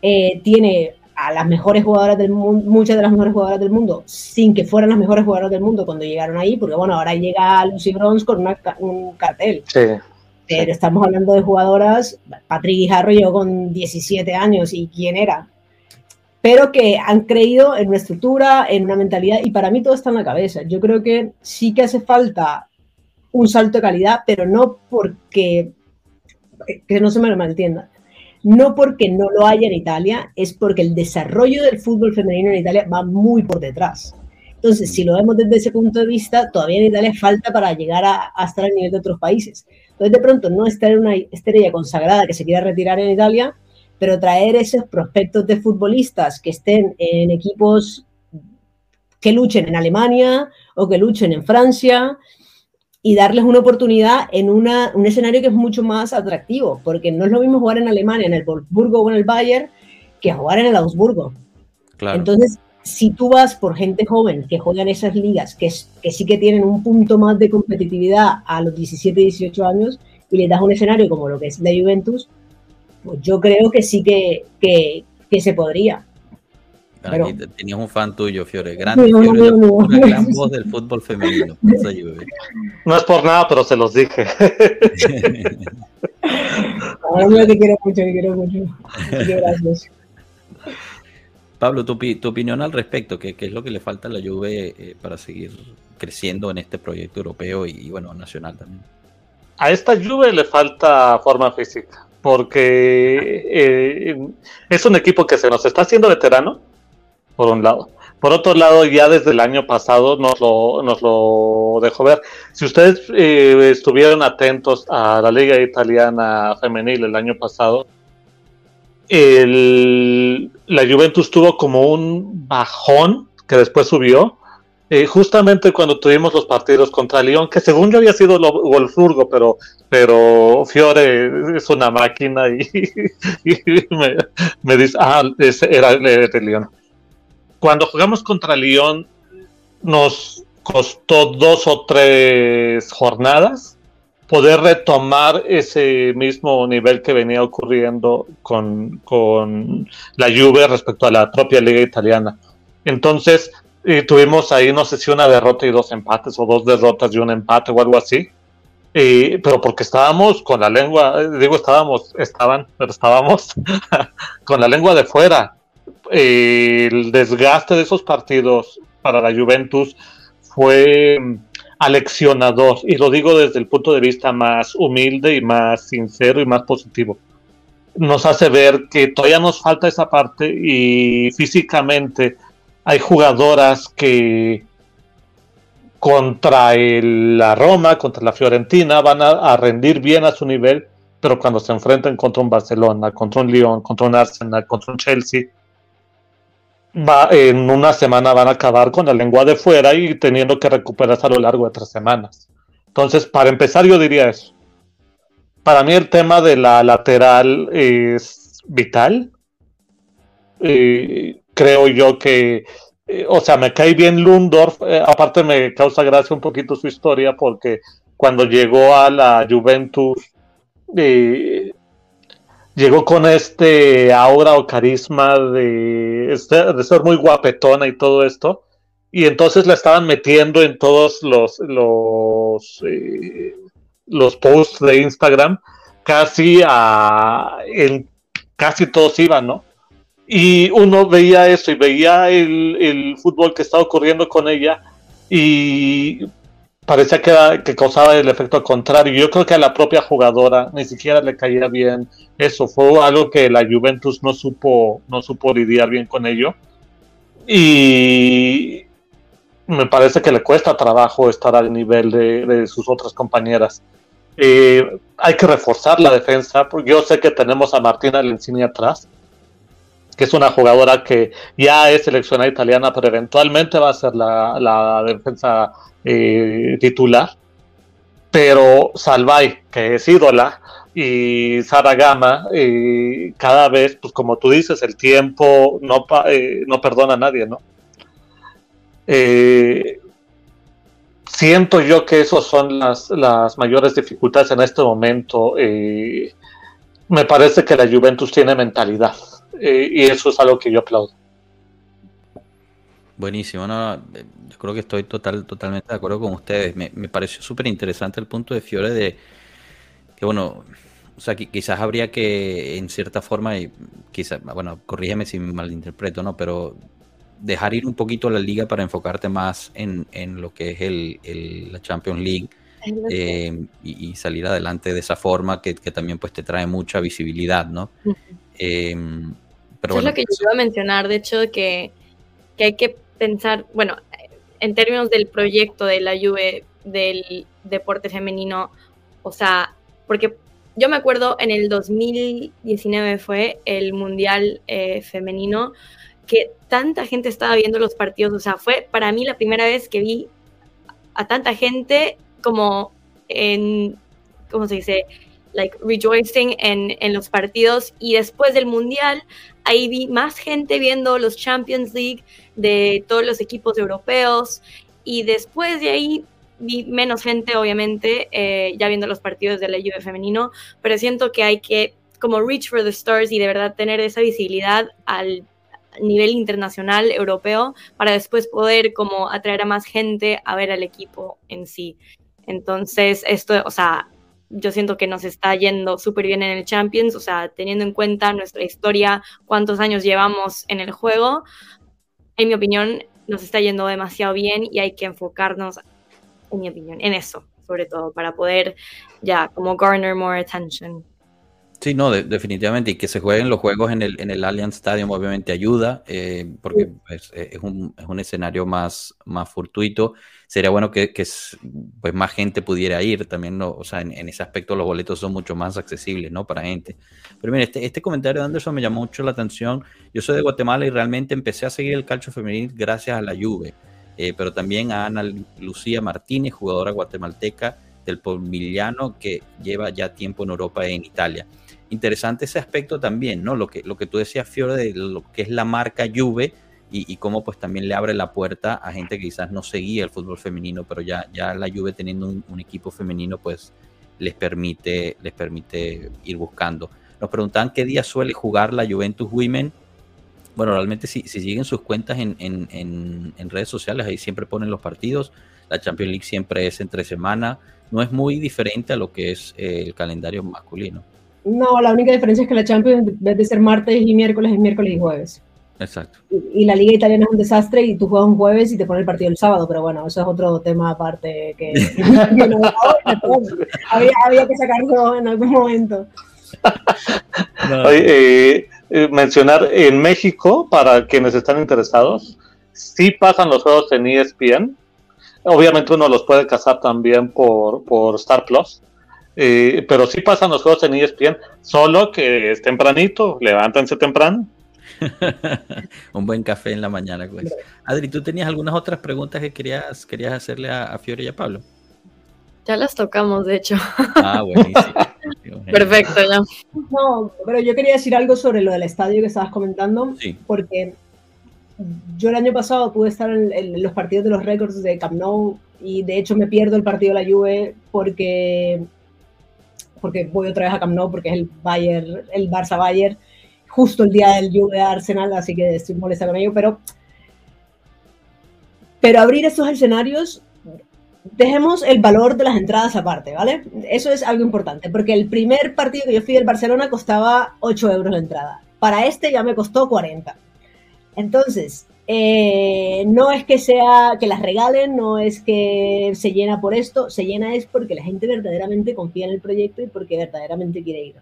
eh, tiene a las mejores jugadoras del mundo, muchas de las mejores jugadoras del mundo, sin que fueran las mejores jugadoras del mundo cuando llegaron ahí, porque bueno, ahora llega Lucy Bronze con un cartel. Sí. Pero estamos hablando de jugadoras, Patrick Guijarro llegó con 17 años y quién era, pero que han creído en una estructura, en una mentalidad, y para mí todo está en la cabeza. Yo creo que sí que hace falta un salto de calidad, pero no porque, que no se me malentienda, no porque no lo haya en Italia, es porque el desarrollo del fútbol femenino en Italia va muy por detrás. Entonces, si lo vemos desde ese punto de vista, todavía en Italia falta para llegar a, a estar al nivel de otros países. Entonces, de pronto, no estar en una estrella consagrada que se quiera retirar en Italia, pero traer esos prospectos de futbolistas que estén en equipos que luchen en Alemania o que luchen en Francia y darles una oportunidad en una, un escenario que es mucho más atractivo, porque no es lo mismo jugar en Alemania, en el Wolfsburgo o en el Bayern, que jugar en el Augsburgo. Claro. Entonces, si tú vas por gente joven que juega en esas ligas, que, que sí que tienen un punto más de competitividad a los 17, 18 años, y les das un escenario como lo que es la Juventus, pues yo creo que sí que, que, que se podría. Pero, tenías un fan tuyo, Fiore. Grande, no, Fiore, no, no, una gran voz del fútbol femenino. *laughs* No es por nada, pero se los dije. *laughs* no, te quiero mucho, te quiero mucho. Gracias. Pablo, tu, tu, opinión al respecto, ¿qué, ¿qué, es lo que le falta a la Juve eh, para seguir creciendo en este proyecto europeo y, y, bueno, nacional también? A esta Juve le falta forma física porque eh, es un equipo que se nos está haciendo veterano, por un lado. Por otro lado, ya desde el año pasado nos lo, nos lo dejó ver. Si ustedes eh, estuvieron atentos a la Liga Italiana Femenil el año pasado, la Juventus tuvo como un bajón que después subió eh, justamente cuando tuvimos los partidos contra Lyon, que según yo había sido Wolfsburgo, pero, pero Fiore es una máquina y, *laughs* me, dice, ah, ese era de Lyon. Cuando jugamos contra Lyon, nos costó dos o tres jornadas poder retomar ese mismo nivel que venía ocurriendo con, con la Juve respecto a la propia liga italiana. Entonces, y tuvimos ahí, no sé si una derrota y dos empates, o dos derrotas y un empate, o algo así. Y, pero porque estábamos con la lengua, digo estábamos, estaban, pero estábamos *laughs* con la lengua de fuera. el desgaste de esos partidos para la Juventus fue aleccionador, y lo digo desde el punto de vista más humilde y más sincero y más positivo. Nos hace ver que todavía nos falta esa parte y físicamente hay jugadoras que contra la Roma, contra la Fiorentina, van a, rendir bien a su nivel, pero cuando se enfrenten contra un Barcelona, contra un Lyon, contra un Arsenal, contra un Chelsea, en una semana van a acabar con la lengua de fuera y teniendo que recuperarse a lo largo de tres semanas. Entonces, para empezar, yo diría eso. Para mí el tema de la lateral es vital. Eh, creo yo que, eh, o sea, me cae bien Lundorf, eh, aparte me causa gracia un poquito su historia porque cuando llegó a la Juventus, eh, llegó con este aura o carisma de, de ser muy guapetona y todo esto, y entonces la estaban metiendo en todos los, los, los posts de Instagram, casi a, casi todos iban, ¿no? Y uno veía eso y veía el, el fútbol que estaba ocurriendo con ella y parecía que, era, que causaba el efecto contrario. Yo creo que a la propia jugadora ni siquiera le caía bien eso. Fue algo que la Juventus no supo, no supo lidiar bien con ello. Y me parece que le cuesta trabajo estar al nivel de, sus otras compañeras. Eh, hay que reforzar la defensa, porque yo sé que tenemos a Martina Lencini atrás, que es una jugadora que ya es seleccionada italiana, pero eventualmente va a ser la, defensa eh, titular. Pero Salvay, que es ídola, y Sara Gama, eh, cada vez, pues como tú dices, el tiempo no, no perdona a nadie, ¿no? Eh, siento yo que esas son las, las, mayores dificultades en este momento. Eh, me parece que la Juventus tiene mentalidad eh, y eso es algo que yo aplaudo. Buenísimo, yo creo que estoy total, totalmente de acuerdo con ustedes. Me, pareció súper interesante el punto de Fiore de que, bueno, o sea, quizás habría que, en cierta forma, y quizás, bueno, corrígeme si me malinterpreto, ¿no? Pero dejar ir un poquito la liga para enfocarte más en, lo que es el, la Champions League eh, y, salir adelante de esa forma que, también pues te trae mucha visibilidad, ¿no? Eh, pero Eso es lo que yo iba a mencionar, de hecho, que, que hay que pensar, bueno, en términos del proyecto de la Juve del deporte femenino, o sea, porque yo me acuerdo en el 2019 fue el Mundial eh, Femenino, que tanta gente estaba viendo los partidos. O sea, fue para mí la primera vez que vi a tanta gente como en, ¿cómo se dice? Like rejoicing en, en los partidos. Y después del Mundial, ahí vi más gente viendo los Champions League de todos los equipos europeos. Y después de ahí vi menos gente, obviamente, eh, ya viendo los partidos de la Juve femenino, pero siento que hay que como reach for the stars y de verdad tener esa visibilidad al nivel internacional, europeo, para después poder como atraer a más gente a ver al equipo en sí. Entonces, esto, o sea, yo siento que nos está yendo súper bien en el Champions, o sea, teniendo en cuenta nuestra historia, cuántos años llevamos en el juego, en mi opinión, nos está yendo demasiado bien y hay que enfocarnos, en mi opinión, en eso, sobre todo, para poder ya como garner more attention. Sí, no, definitivamente. Y que se jueguen los juegos en el, en el Allianz Stadium obviamente ayuda, eh, porque pues, eh, es, un, es, un, escenario más, más fortuito. Sería bueno que, que, pues, más gente pudiera ir también, ¿no? o sea, en, ese aspecto los boletos son mucho más accesibles, ¿no? Para gente. Pero mire, este, este comentario de Anderson me llamó mucho la atención. Yo soy de Guatemala y realmente empecé a seguir el calcio femenil gracias a la Juve, eh, pero también a Ana Lucía Martínez, jugadora guatemalteca del Polmiliano, que lleva ya tiempo en Europa e en Italia interesante ese aspecto también, ¿no? Lo que, lo que tú decías, Fiore, de lo que es la marca Juve y, cómo pues también le abre la puerta a gente que quizás no seguía el fútbol femenino, pero ya, ya la Juve teniendo un, equipo femenino pues les permite, les permite ir buscando. Nos preguntaban qué día suele jugar la Juventus Women. Bueno, realmente si, si siguen sus cuentas en, en, en, redes sociales, ahí siempre ponen los partidos. La Champions League siempre es entre semana. No es muy diferente a lo que es eh, el calendario masculino. No, la única diferencia es que la Champions, en vez de ser martes y miércoles, es miércoles y jueves. Exacto. Y, la liga italiana es un desastre y tú juegas un jueves y te pones el partido el sábado, pero bueno, eso es otro tema aparte que, *laughs* *laughs* había, que sacarlo en algún momento. Eh, eh, mencionar en México, para quienes están interesados, sí pasan los juegos en ESPN. Obviamente uno los puede cazar también por, por Star Plus eh, pero sí pasan los juegos en ESPN, solo que es tempranito, levántense temprano. *laughs* Un buen café en la mañana. Pues. Adri, ¿tú tenías algunas otras preguntas que querías, querías hacerle a, a Fiore y a Pablo? Ya las tocamos, de hecho. Ah, buenísimo. *laughs* Perfecto, ya. No, pero yo quería decir algo sobre lo del estadio que estabas comentando, porque yo el año pasado pude estar en, los partidos de los récords de Camp Nou y de hecho me pierdo el partido de la Juve porque porque voy otra vez a Camp Nou porque es el Bayern, el Barça Bayern, justo el día del Juve Arsenal, así que estoy molesta con ello, pero pero abrir estos escenarios dejemos el valor de las entradas aparte, ¿vale? Eso es algo importante, porque el primer partido que yo fui del Barcelona costaba 8 euros la entrada. Para este ya me costó 40. Entonces, eh, no es que sea que las regalen, no es que se llena por esto, se llena es porque la gente verdaderamente confía en el proyecto y porque verdaderamente quiere ir.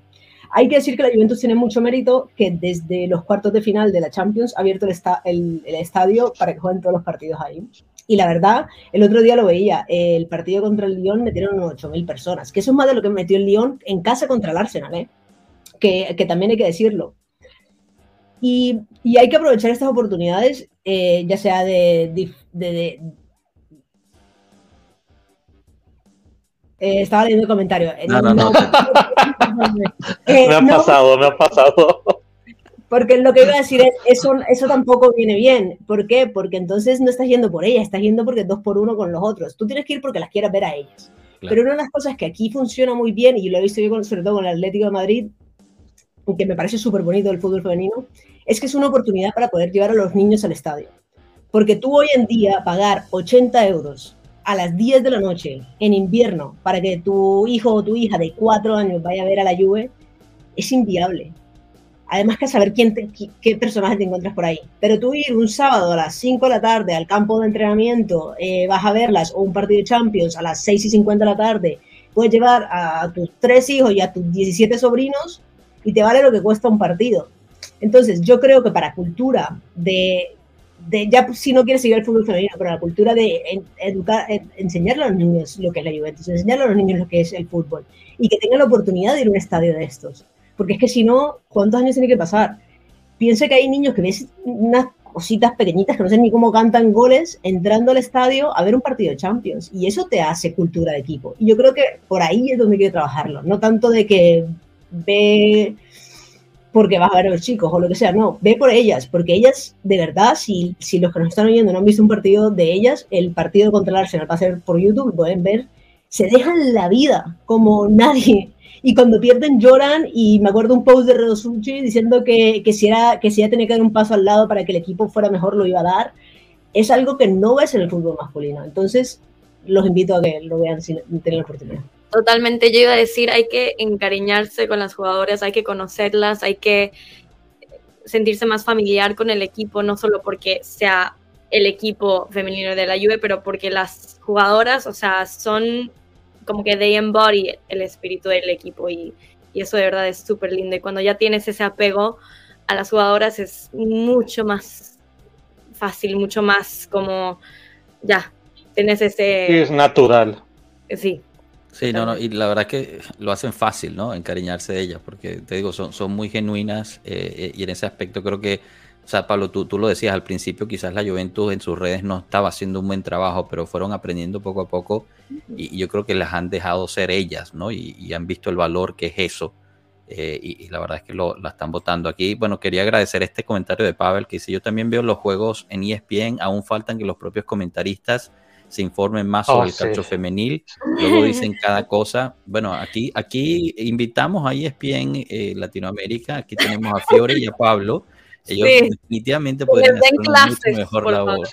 Hay que decir que la Juventus tiene mucho mérito que desde los cuartos de final de la Champions ha abierto el, estadio para que jueguen todos los partidos ahí. Y la verdad, el otro día lo veía, el partido contra el Lyon metieron unos 8.000 personas, que eso es más de lo que metió el Lyon en casa contra el Arsenal, ¿eh? que, que también hay que decirlo. Y, y, hay que aprovechar estas oportunidades, eh, ya sea de, de, de, Eh, estaba leyendo el comentario. Eh, no, no, no. *laughs* eh, me ha no, pasado, me ha pasado. Porque lo que iba a decir es, eso, eso tampoco viene bien. ¿Por qué? Porque entonces no estás yendo por ellas, estás yendo porque dos por uno con los otros. Tú tienes que ir porque las quieras ver a ellas. Claro. Pero una de las cosas que aquí funciona muy bien, y lo he visto yo con, sobre todo con el Atlético de Madrid, que me parece súper bonito el fútbol femenino, es que es una oportunidad para poder llevar a los niños al estadio. Porque tú hoy en día pagar 80 euros a las 10 de la noche en invierno para que tu hijo o tu hija de 4 años vaya a ver a la Juve es inviable. Además que saber quién te, qué personaje te encuentras por ahí. Pero tú ir un sábado a las 5 de la tarde al campo de entrenamiento, eh, vas a verlas, o un partido de Champions a las 6 y 50 de la tarde, puedes llevar a tus tres hijos y a tus 17 sobrinos y te vale lo que cuesta un partido. Entonces, yo creo que para cultura de, de, ya si no quieres seguir el fútbol femenino, pero la cultura de educar, enseñarle a los niños lo que es la Juventus, enseñarle a los niños lo que es el fútbol y que tengan la oportunidad de ir a un estadio de estos. Porque es que si no, ¿cuántos años tiene que pasar? Piensa que hay niños que ves unas cositas pequeñitas que no sé ni cómo cantan goles entrando al estadio a ver un partido de Champions y eso te hace cultura de equipo. Y yo creo que por ahí es donde quiero trabajarlo, no tanto de que ve porque vas a ver a los chicos o lo que sea, no, ve por ellas, porque ellas, de verdad, si, si los que nos están oyendo no han visto un partido de ellas, el partido contra el Arsenal va a ser por YouTube, pueden ver, se dejan la vida como nadie. Y cuando pierden lloran y me acuerdo un post de Redosuchi diciendo que, que, si era, que si ya tenía que dar un paso al lado para que el equipo fuera mejor lo iba a dar. Es algo que no ves en el fútbol masculino. Entonces, los invito a que lo vean si tienen la oportunidad. Totalmente, yo iba a decir, hay que encariñarse con las jugadoras, hay que conocerlas, hay que sentirse más familiar con el equipo, no solo porque sea el equipo femenino de la Juve, pero porque las jugadoras, o sea, son como que they embody el espíritu del equipo y, y eso de verdad es súper lindo. Y cuando ya tienes ese apego a las jugadoras es mucho más fácil, mucho más como, ya, tienes ese... Sí, es natural. Sí, Sí, no, no, y la verdad que lo hacen fácil, ¿no? Encariñarse de ellas, porque te digo, son, son muy genuinas eh, y en ese aspecto creo que, o sea, Pablo, tú, tú lo decías al principio, quizás la Juventus en sus redes no estaba haciendo un buen trabajo, pero fueron aprendiendo poco a poco y, y yo creo que las han dejado ser ellas, ¿no? Y, y han visto el valor que es eso. Eh, y, y, la verdad es que lo, la están votando aquí. Bueno, quería agradecer este comentario de Pavel, que dice, yo también veo los juegos en ESPN, aún faltan que los propios comentaristas se informen más sobre oh, el calcio sí. femenil, luego dicen cada cosa. Bueno, aquí, aquí invitamos a ESPN eh, Latinoamérica, aquí tenemos a Fiore y a Pablo. Ellos sí. definitivamente podrían hacer una mucho mejor labor.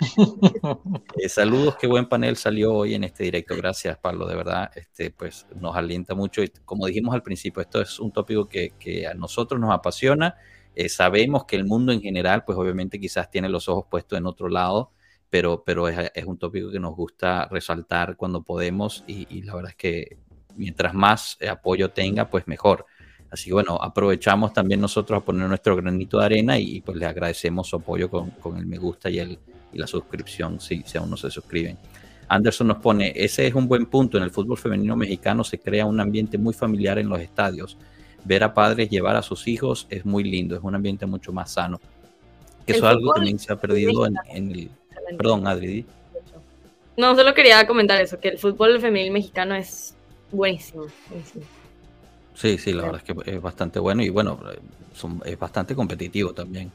eh, saludos, qué buen panel salió hoy en este directo. Gracias, Pablo, de verdad. Este, pues nos alienta mucho. Y como dijimos al principio, esto es un tópico que, que a nosotros nos apasiona. Eh, sabemos que el mundo en general, pues obviamente quizás tiene los ojos puestos en otro lado pero, pero es, es, un tópico que nos gusta resaltar cuando podemos y, y, la verdad es que mientras más apoyo tenga, pues mejor. Así que bueno, aprovechamos también nosotros a poner nuestro granito de arena y, y pues les agradecemos su apoyo con, con el me gusta y, el, y la suscripción, si, si aún no se suscriben. Anderson nos pone, ese es un buen punto, en el fútbol femenino mexicano se crea un ambiente muy familiar en los estadios. Ver a padres llevar a sus hijos es muy lindo, es un ambiente mucho más sano. Eso es algo que también se ha perdido en, en el, Perdón, Adri. No, solo quería comentar eso, que el fútbol femenil mexicano es buenísimo. buenísimo. Sí, sí, la verdad es que es bastante bueno y bueno, son, es bastante competitivo también.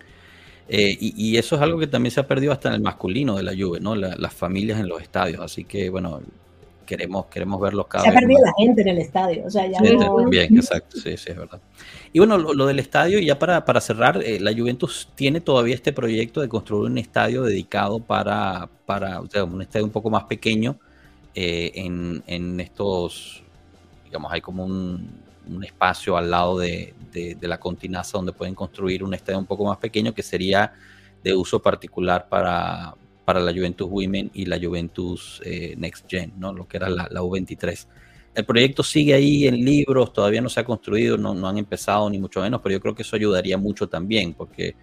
Eh, y, y, eso es algo que también se ha perdido hasta en el masculino de la Juve, ¿no? La, las familias en los estadios, así que bueno, queremos, queremos verlos cada se vez. Se ha perdido más. la gente en el estadio, o sea, ya sí, no... Bien, exacto, sí, sí, es verdad. Y bueno, lo, del estadio, y ya para, para cerrar, eh, la Juventus tiene todavía este proyecto de construir un estadio dedicado para, para un estadio un poco más pequeño eh, en, en, estos, digamos, hay como un, espacio al lado de, de, de, la continaza donde pueden construir un estadio un poco más pequeño que sería de uso particular para, para la Juventus Women y la Juventus eh, Next Gen, ¿no? lo que era la, la U23 el proyecto sigue ahí en libros, todavía no se ha construido, no, han empezado ni mucho menos, pero yo creo que eso ayudaría mucho también, porque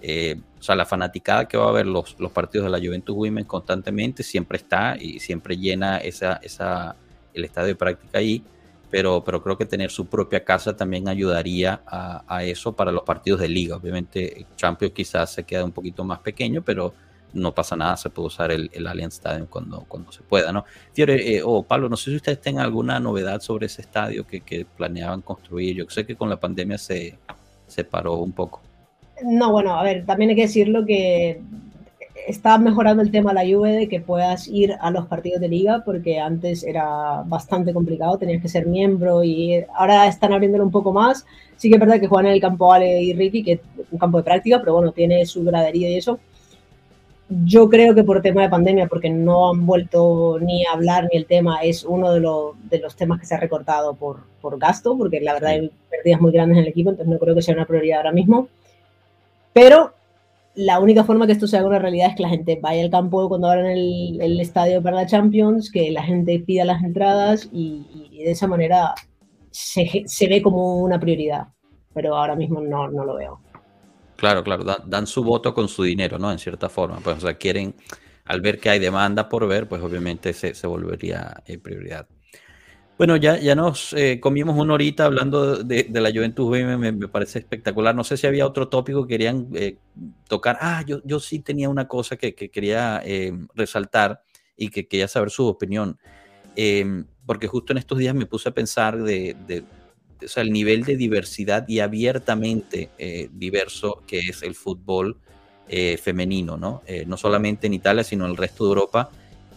eh, o sea, la fanaticada que va a ver los, los partidos de la Juventus Women constantemente siempre está y siempre llena esa, esa, el estadio de práctica ahí. Pero, pero creo que tener su propia casa también ayudaría a, a eso para los partidos de liga. Obviamente, Champions quizás se queda un poquito más pequeño, pero no pasa nada, se puede usar el, el Allianz Stadium cuando, cuando se pueda, ¿no? Fiore, eh, o Pablo, no sé si ustedes tengan alguna novedad sobre ese estadio que, que planeaban construir. Yo sé que con la pandemia se, se paró un poco. No, bueno, a ver, también hay que decirlo que está mejorando el tema de la Juve de que puedas ir a los partidos de liga porque antes era bastante complicado, tenías que ser miembro y ahora están abriéndolo un poco más. Sí que es verdad que juegan en el campo Ale y Ricky, que es un campo de práctica, pero bueno, tiene su gradería y eso. Yo creo que por tema de pandemia, porque no han vuelto ni a hablar ni el tema, es uno de, lo, de los temas que se ha recortado por, por gasto, porque la verdad hay pérdidas muy grandes en el equipo, entonces no creo que sea una prioridad ahora mismo. Pero la única forma que esto se haga una realidad es que la gente vaya al campo cuando abran el, el estadio para la Champions, que la gente pida las entradas y, y de esa manera se, se, ve como una prioridad. Pero ahora mismo no, no lo veo. Claro, claro, dan, su voto con su dinero, ¿no? En cierta forma. Pues, quieren, al ver que hay demanda por ver, pues obviamente se, se volvería eh, prioridad. Bueno, ya, ya nos eh, comimos una horita hablando de, la Juventus me, me, parece espectacular. No sé si había otro tópico que querían eh, tocar. Ah, yo, yo sí tenía una cosa que, que quería eh, resaltar y que quería saber su opinión. Porque justo en estos días me puse a pensar de o sea, el nivel de diversidad y abiertamente eh, diverso que es el fútbol eh, femenino, ¿no? no solamente en Italia, sino en el resto de Europa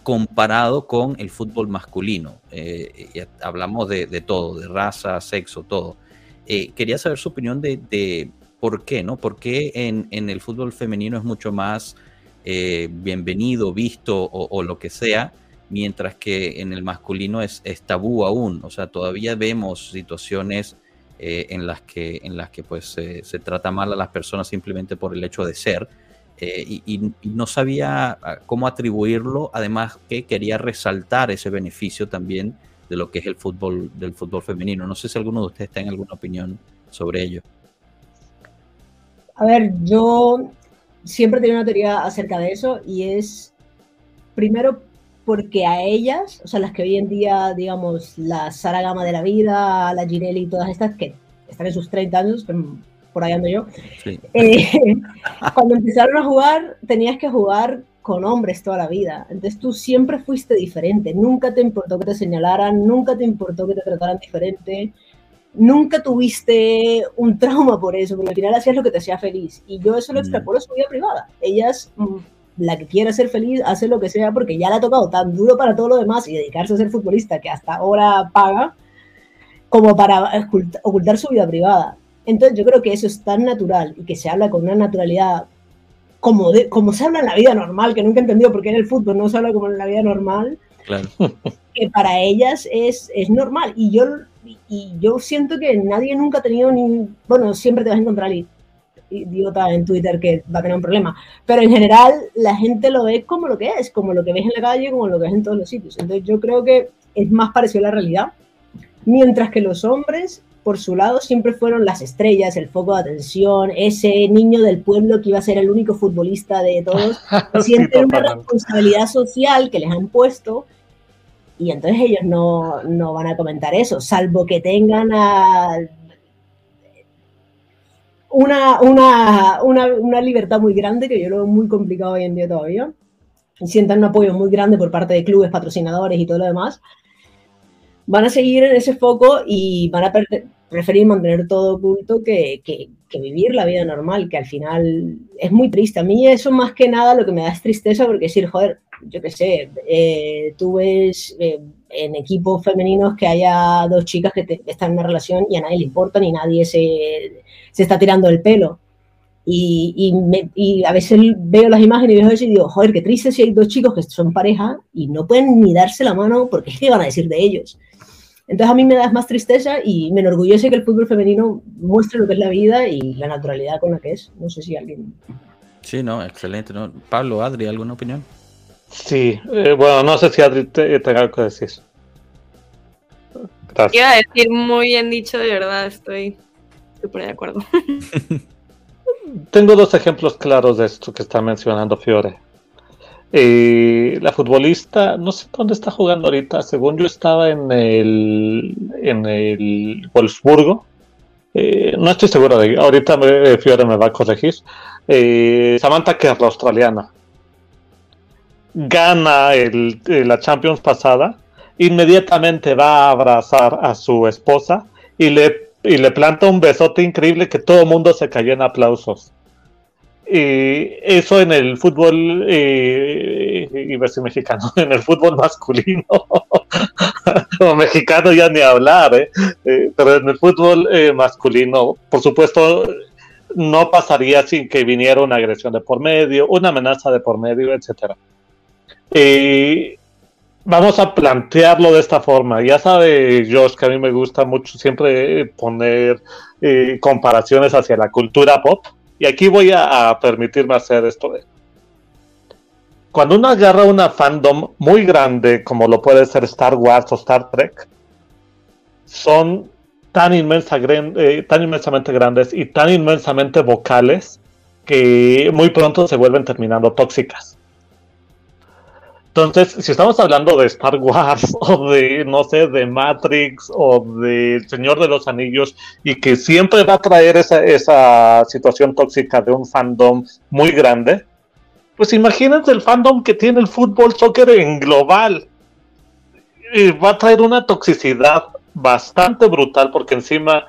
comparado con el fútbol masculino. Eh, hablamos de, todo, de raza, sexo, todo. Eh, quería saber su opinión de, por qué, ¿no? ¿Por qué en, el fútbol femenino es mucho más eh, bienvenido, visto o, lo que sea, mientras que en el masculino es, tabú aún? O sea, todavía vemos situaciones eh, en las que, en las que pues, se trata mal a las personas simplemente por el hecho de ser eh, y, y, no sabía ah, cómo atribuirlo, además que quería resaltar ese beneficio también de lo que es el fútbol del fútbol femenino. No sé si alguno de ustedes tiene alguna opinión sobre ello. A ver, yo siempre tengo una teoría acerca de eso y es primero porque a ellas, o sea, las que hoy en día, digamos, la Sara Gama de la vida, la Girelli y todas estas que están en sus 30 años, por ahí ando yo. Sí. Eh, *laughs* cuando empezaron a jugar, tenías que jugar con hombres toda la vida. Entonces tú siempre fuiste diferente. Nunca te importó que te señalaran, nunca te importó que te trataran diferente. Nunca tuviste un trauma por eso, porque al final hacías lo que te hacía feliz. Y yo eso lo extrapolo a su vida privada. Ellas, mm, la que quiera ser feliz, hace lo que sea porque ya le ha tocado tan duro para todo lo demás y dedicarse a ser futbolista que hasta ahora paga, como para ocultar su vida privada. Entonces yo creo que eso es tan natural y que se habla con una naturalidad como, de, como se habla en la vida normal, que nunca he entendido por qué en el fútbol no se habla como en la vida normal, claro. *laughs* que para ellas es, es normal. Y yo, y yo siento que nadie nunca ha tenido ni... Bueno, siempre te vas a encontrar idiota en Twitter que va a tener un problema, pero en general la gente lo ve como lo que es, como lo que ves en la calle, como lo que ves en todos los sitios. Entonces yo creo que es más parecido a la realidad, mientras que los hombres por su lado siempre fueron las estrellas, el foco de atención, ese niño del pueblo que iba a ser el único futbolista de todos, *laughs* sienten sí, una responsabilidad social que les han puesto y entonces ellos no, no, van a comentar eso, salvo que tengan a una, una, una, una, libertad muy grande, que yo lo veo muy complicado hoy en día todavía, sientan un apoyo muy grande por parte de clubes, patrocinadores y todo lo demás, van a seguir en ese foco y van a preferir mantener todo oculto que, que, que, vivir la vida normal, que al final es muy triste. A mí eso más que nada lo que me da es tristeza porque decir, joder, yo qué sé, eh, tú ves eh, en equipos femeninos que haya dos chicas que están en una relación y a nadie le importa ni nadie se, se está tirando el pelo. Y, y, me, y, a veces veo las imágenes y veo eso y digo, joder, qué triste si hay dos chicos que son pareja y no pueden ni darse la mano porque que van a decir de ellos. Entonces a mí me da más tristeza y me enorgullece que el fútbol femenino muestre lo que es la vida y la naturalidad con la que es. No sé si alguien... Sí, no, excelente. ¿no? Pablo, Adri, ¿alguna opinión? Sí, eh, bueno, no sé si Adri te, tenga algo que decir. Gracias. Iba a decir muy bien dicho, de verdad, estoy súper de acuerdo. *laughs* tengo dos ejemplos claros de esto que está mencionando Fiore. Eh, la futbolista, no sé dónde está jugando ahorita, según yo estaba en el, en el Wolfsburgo. Eh, no estoy seguro de ahorita me, Fiore me va a corregir. Eh, Samantha Kerr, la australiana, gana el, la Champions pasada, inmediatamente va a abrazar a su esposa y le, y le planta un besote increíble que todo el mundo se cayó en aplausos. Y eso en el fútbol, eh, iba a mexicano, *laughs* en el fútbol masculino, *laughs* o mexicano ya ni hablar, ¿eh? Eh, pero en el fútbol eh, masculino, por supuesto, no pasaría sin que viniera una agresión de por medio, una amenaza de por medio, etcétera. Y vamos a plantearlo de esta forma. Ya sabe Josh que a mí me gusta mucho siempre poner comparaciones hacia la cultura pop y aquí voy a, permitirme hacer esto de. Cuando uno agarra una fandom muy grande, como lo puede ser Star Wars o Star Trek, son tan, eh, tan inmensamente grandes y tan inmensamente vocales que muy pronto se vuelven terminando tóxicas. Entonces, si estamos hablando de Star Wars *laughs* o de, no sé, de Matrix o de Señor de los Anillos y que siempre va a traer esa, esa situación tóxica de un fandom muy grande, pues imagínense el fandom que tiene el fútbol soccer en global. Y va a traer una toxicidad bastante brutal porque encima,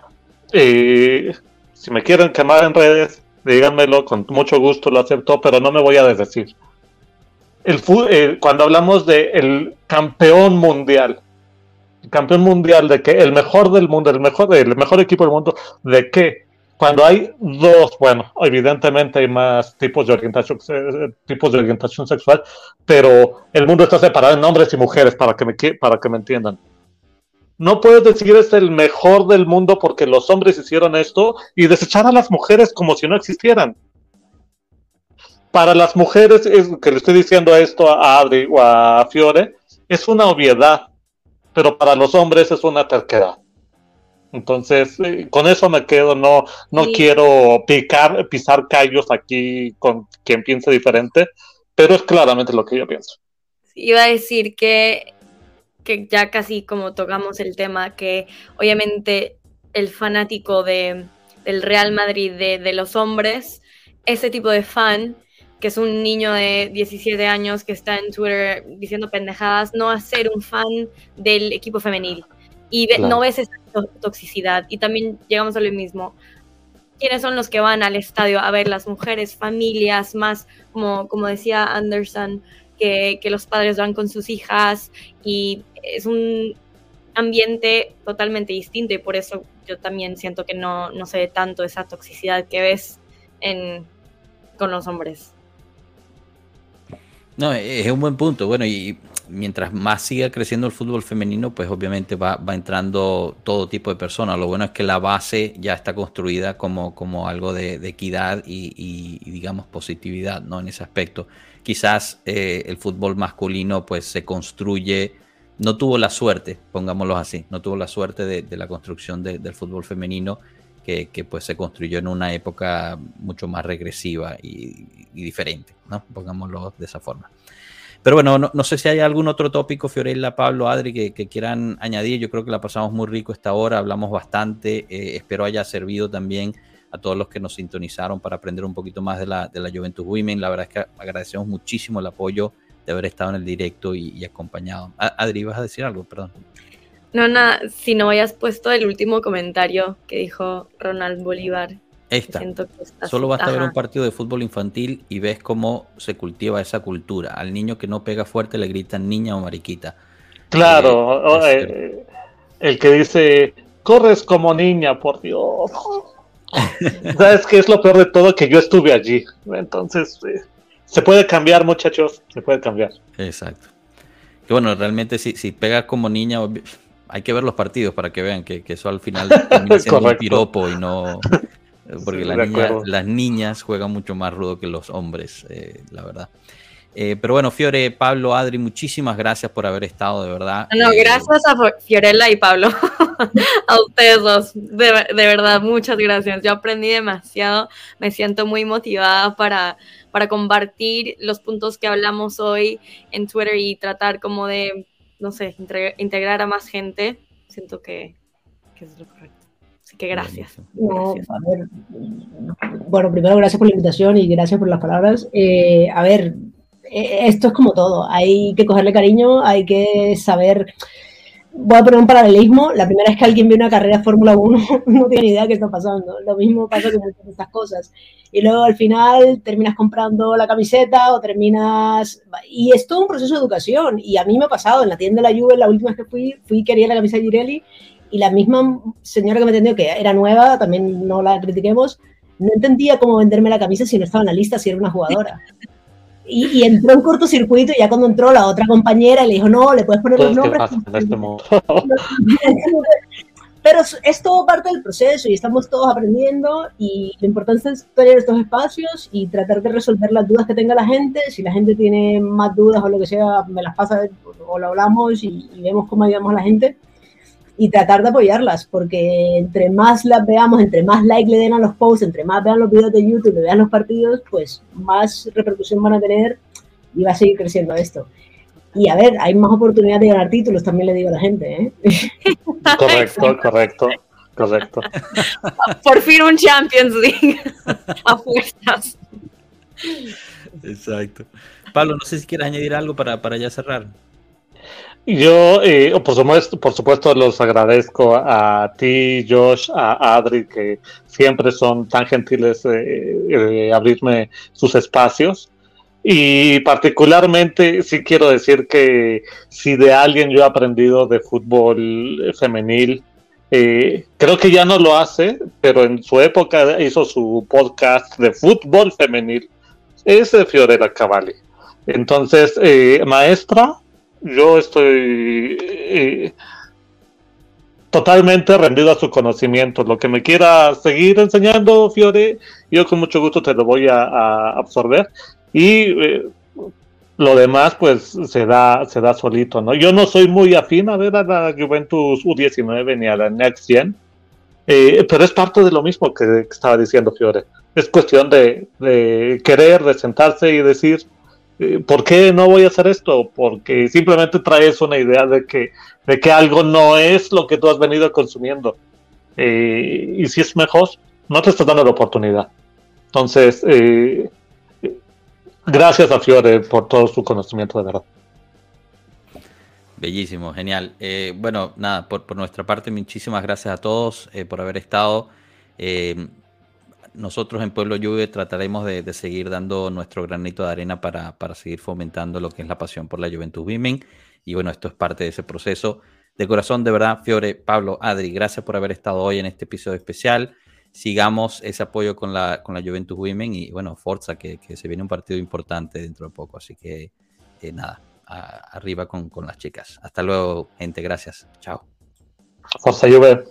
eh, si me quieren quemar en redes, díganmelo, con mucho gusto lo acepto, pero no me voy a desdecir el, eh, cuando hablamos de el campeón mundial, el campeón mundial de que el mejor del mundo, el mejor, el mejor equipo del mundo, de que cuando hay dos, bueno, evidentemente hay más tipos de orientación, eh, tipos de orientación sexual, pero el mundo está separado en hombres y mujeres para que me, para que me entiendan. No puedes decir es el mejor del mundo porque los hombres hicieron esto y desechar a las mujeres como si no existieran para las mujeres, es, que le estoy diciendo esto a Adri o a Fiore, es una obviedad, pero para los hombres es una terquedad. Entonces, eh, con eso me quedo, no, no quiero picar, pisar callos aquí con quien piense diferente, pero es claramente lo que yo pienso. Iba a decir que, que ya casi como tocamos el tema, que obviamente el fanático de, del Real Madrid, de, de los hombres, ese tipo de fan, que es un niño de 17 años que está en Twitter diciendo pendejadas, no a ser un fan del equipo femenil. Y no ves esa toxicidad. Y también llegamos a lo mismo. ¿Quiénes son los que van al estadio a ver las mujeres, familias, más como, como decía Anderson, que, que los padres van con sus hijas y es un ambiente totalmente distinto y por eso yo también siento que no, no se ve tanto esa toxicidad que ves en, con los hombres. No, e-, es un buen punto. Bueno, y mientras más siga creciendo el fútbol femenino, pues obviamente va, entrando todo tipo de personas. Lo bueno es que la base ya está construida como, como algo de, equidad y, digamos, positividad, ¿no? En ese aspecto. Quizás eh, el fútbol masculino, pues se construye, no tuvo la suerte, pongámoslo así, no tuvo la suerte de, la construcción del fútbol femenino que, pues se construyó en una época mucho más regresiva y, diferente, ¿no? Pongámoslo de esa forma. Pero bueno, no, sé si hay algún otro tópico, Fiorella, Pablo, Adri, que, quieran añadir. Yo creo que la pasamos muy rico esta hora, hablamos bastante. Eh, espero haya servido también a todos los que nos sintonizaron para aprender un poquito más de la, de la Juventus Women. La verdad es que agradecemos muchísimo el apoyo de haber estado en el directo y, y acompañado. Adri, ¿vas a decir algo? Perdón. No, nada, si no hayas puesto el último comentario que dijo Ronald Bolívar. Esta. Solo basta ver un partido de fútbol infantil y ves cómo se cultiva esa cultura. Al niño que no pega fuerte le gritan niña o mariquita. Claro, eh, eh, el que dice, corres como niña, por Dios. *laughs* ¿Sabes qué es lo peor de todo? Que yo estuve allí. Entonces, eh, se puede cambiar, muchachos, se puede cambiar. Exacto. Que bueno, realmente si, si pegas como niña, hay que ver los partidos para que vean que, eso al final *laughs* termina siendo un piropo y no. Porque las niñas juegan mucho más rudo que los hombres, eh, la verdad. Eh, pero bueno, Fiore, Pablo, Adri, muchísimas gracias por haber estado, de verdad. No, Eh, gracias a Fiorella y Pablo, *laughs* a ustedes dos, de, de verdad, muchas gracias. Yo aprendí demasiado, me siento muy motivada para, para compartir los puntos que hablamos hoy en Twitter y tratar como de, no sé, integrar a más gente. Siento que, que es lo correcto. Así que gracias. No, Gracias. a ver, bueno, primero gracias por la invitación y gracias por las palabras. Eh, a ver, eh, esto es como todo, hay que cogerle cariño, hay que saber. Voy a poner un paralelismo. La primera vez que alguien ve una carrera de Fórmula 1 *laughs* no tiene ni idea de qué está pasando. Lo mismo pasa con muchas de estas cosas. Y luego al final terminas comprando la camiseta o terminas... Y es todo un proceso de educación. Y a mí me ha pasado en la tienda de la Juve, la última vez que fui, fui quería la camisa de Girelli y la misma señora que me atendió, que era nueva, también no la critiquemos, no entendía cómo venderme la camisa si no estaba en la lista, si era una jugadora. Y, y entró en cortocircuito y ya cuando entró la otra compañera le dijo, no, le puedes poner los que nombres. este. *laughs* Pero es, es todo parte del proceso y estamos todos aprendiendo y lo importante es tener estos espacios y tratar de resolver las dudas que tenga la gente. Si la gente tiene más dudas o lo que sea, me las pasa o lo hablamos y, y vemos cómo ayudamos a la gente y tratar de apoyarlas, porque entre más las veamos, entre más like le den a los posts, entre más vean los videos de YouTube, vean los partidos, pues más repercusión van a tener y va a seguir creciendo esto. Y a ver, hay más oportunidades de ganar títulos, también le digo a la gente, ¿eh? *laughs* Correcto, correcto, correcto. *laughs* Por fin un Champions League *laughs* a fuerzas. Exacto. Pablo, no sé si quieres añadir algo para, para ya cerrar. Yo, eh, por, supuesto, los agradezco a ti, Josh, a Adri, que siempre son tan gentiles eh, de abrirme sus espacios. Y particularmente sí quiero decir que si de alguien yo he aprendido de fútbol femenil, eh, creo que ya no lo hace, pero en su época hizo su podcast de fútbol femenil, es de Fiorella Cavalli. Entonces, eh, maestra, yo estoy eh, totalmente rendido a su conocimiento. Lo que me quiera seguir enseñando, Fiore, yo con mucho gusto te lo voy a, a absorber. Y eh, lo demás, pues se da, se da solito, ¿no? Yo no soy muy afín a ver a la Juventus U19 ni a la Next Gen, eh, pero es parte de lo mismo que, que estaba diciendo Fiore. Es cuestión de, de querer, de sentarse y decir, ¿por qué no voy a hacer esto? Porque simplemente traes una idea de que, de que algo no es lo que tú has venido consumiendo. Eh, y si es mejor, no te estás dando la oportunidad. Entonces, eh, gracias a Fiore por todo su conocimiento de verdad. Bellísimo, genial. Eh, bueno, nada, por, por, nuestra parte, muchísimas gracias a todos eh, por haber estado. Nosotros en Pueblo Juve trataremos de, seguir dando nuestro granito de arena para, para, seguir fomentando lo que es la pasión por la Juventus Women. Y bueno, esto es parte de ese proceso. De corazón, de verdad, Fiore, Pablo, Adri, gracias por haber estado hoy en este episodio especial. Sigamos ese apoyo con la, con la Juventus Women y bueno, Forza, que, que se viene un partido importante dentro de poco. Así que eh, nada, arriba con, con las chicas. Hasta luego, gente. Gracias. Chao. Forza Juve.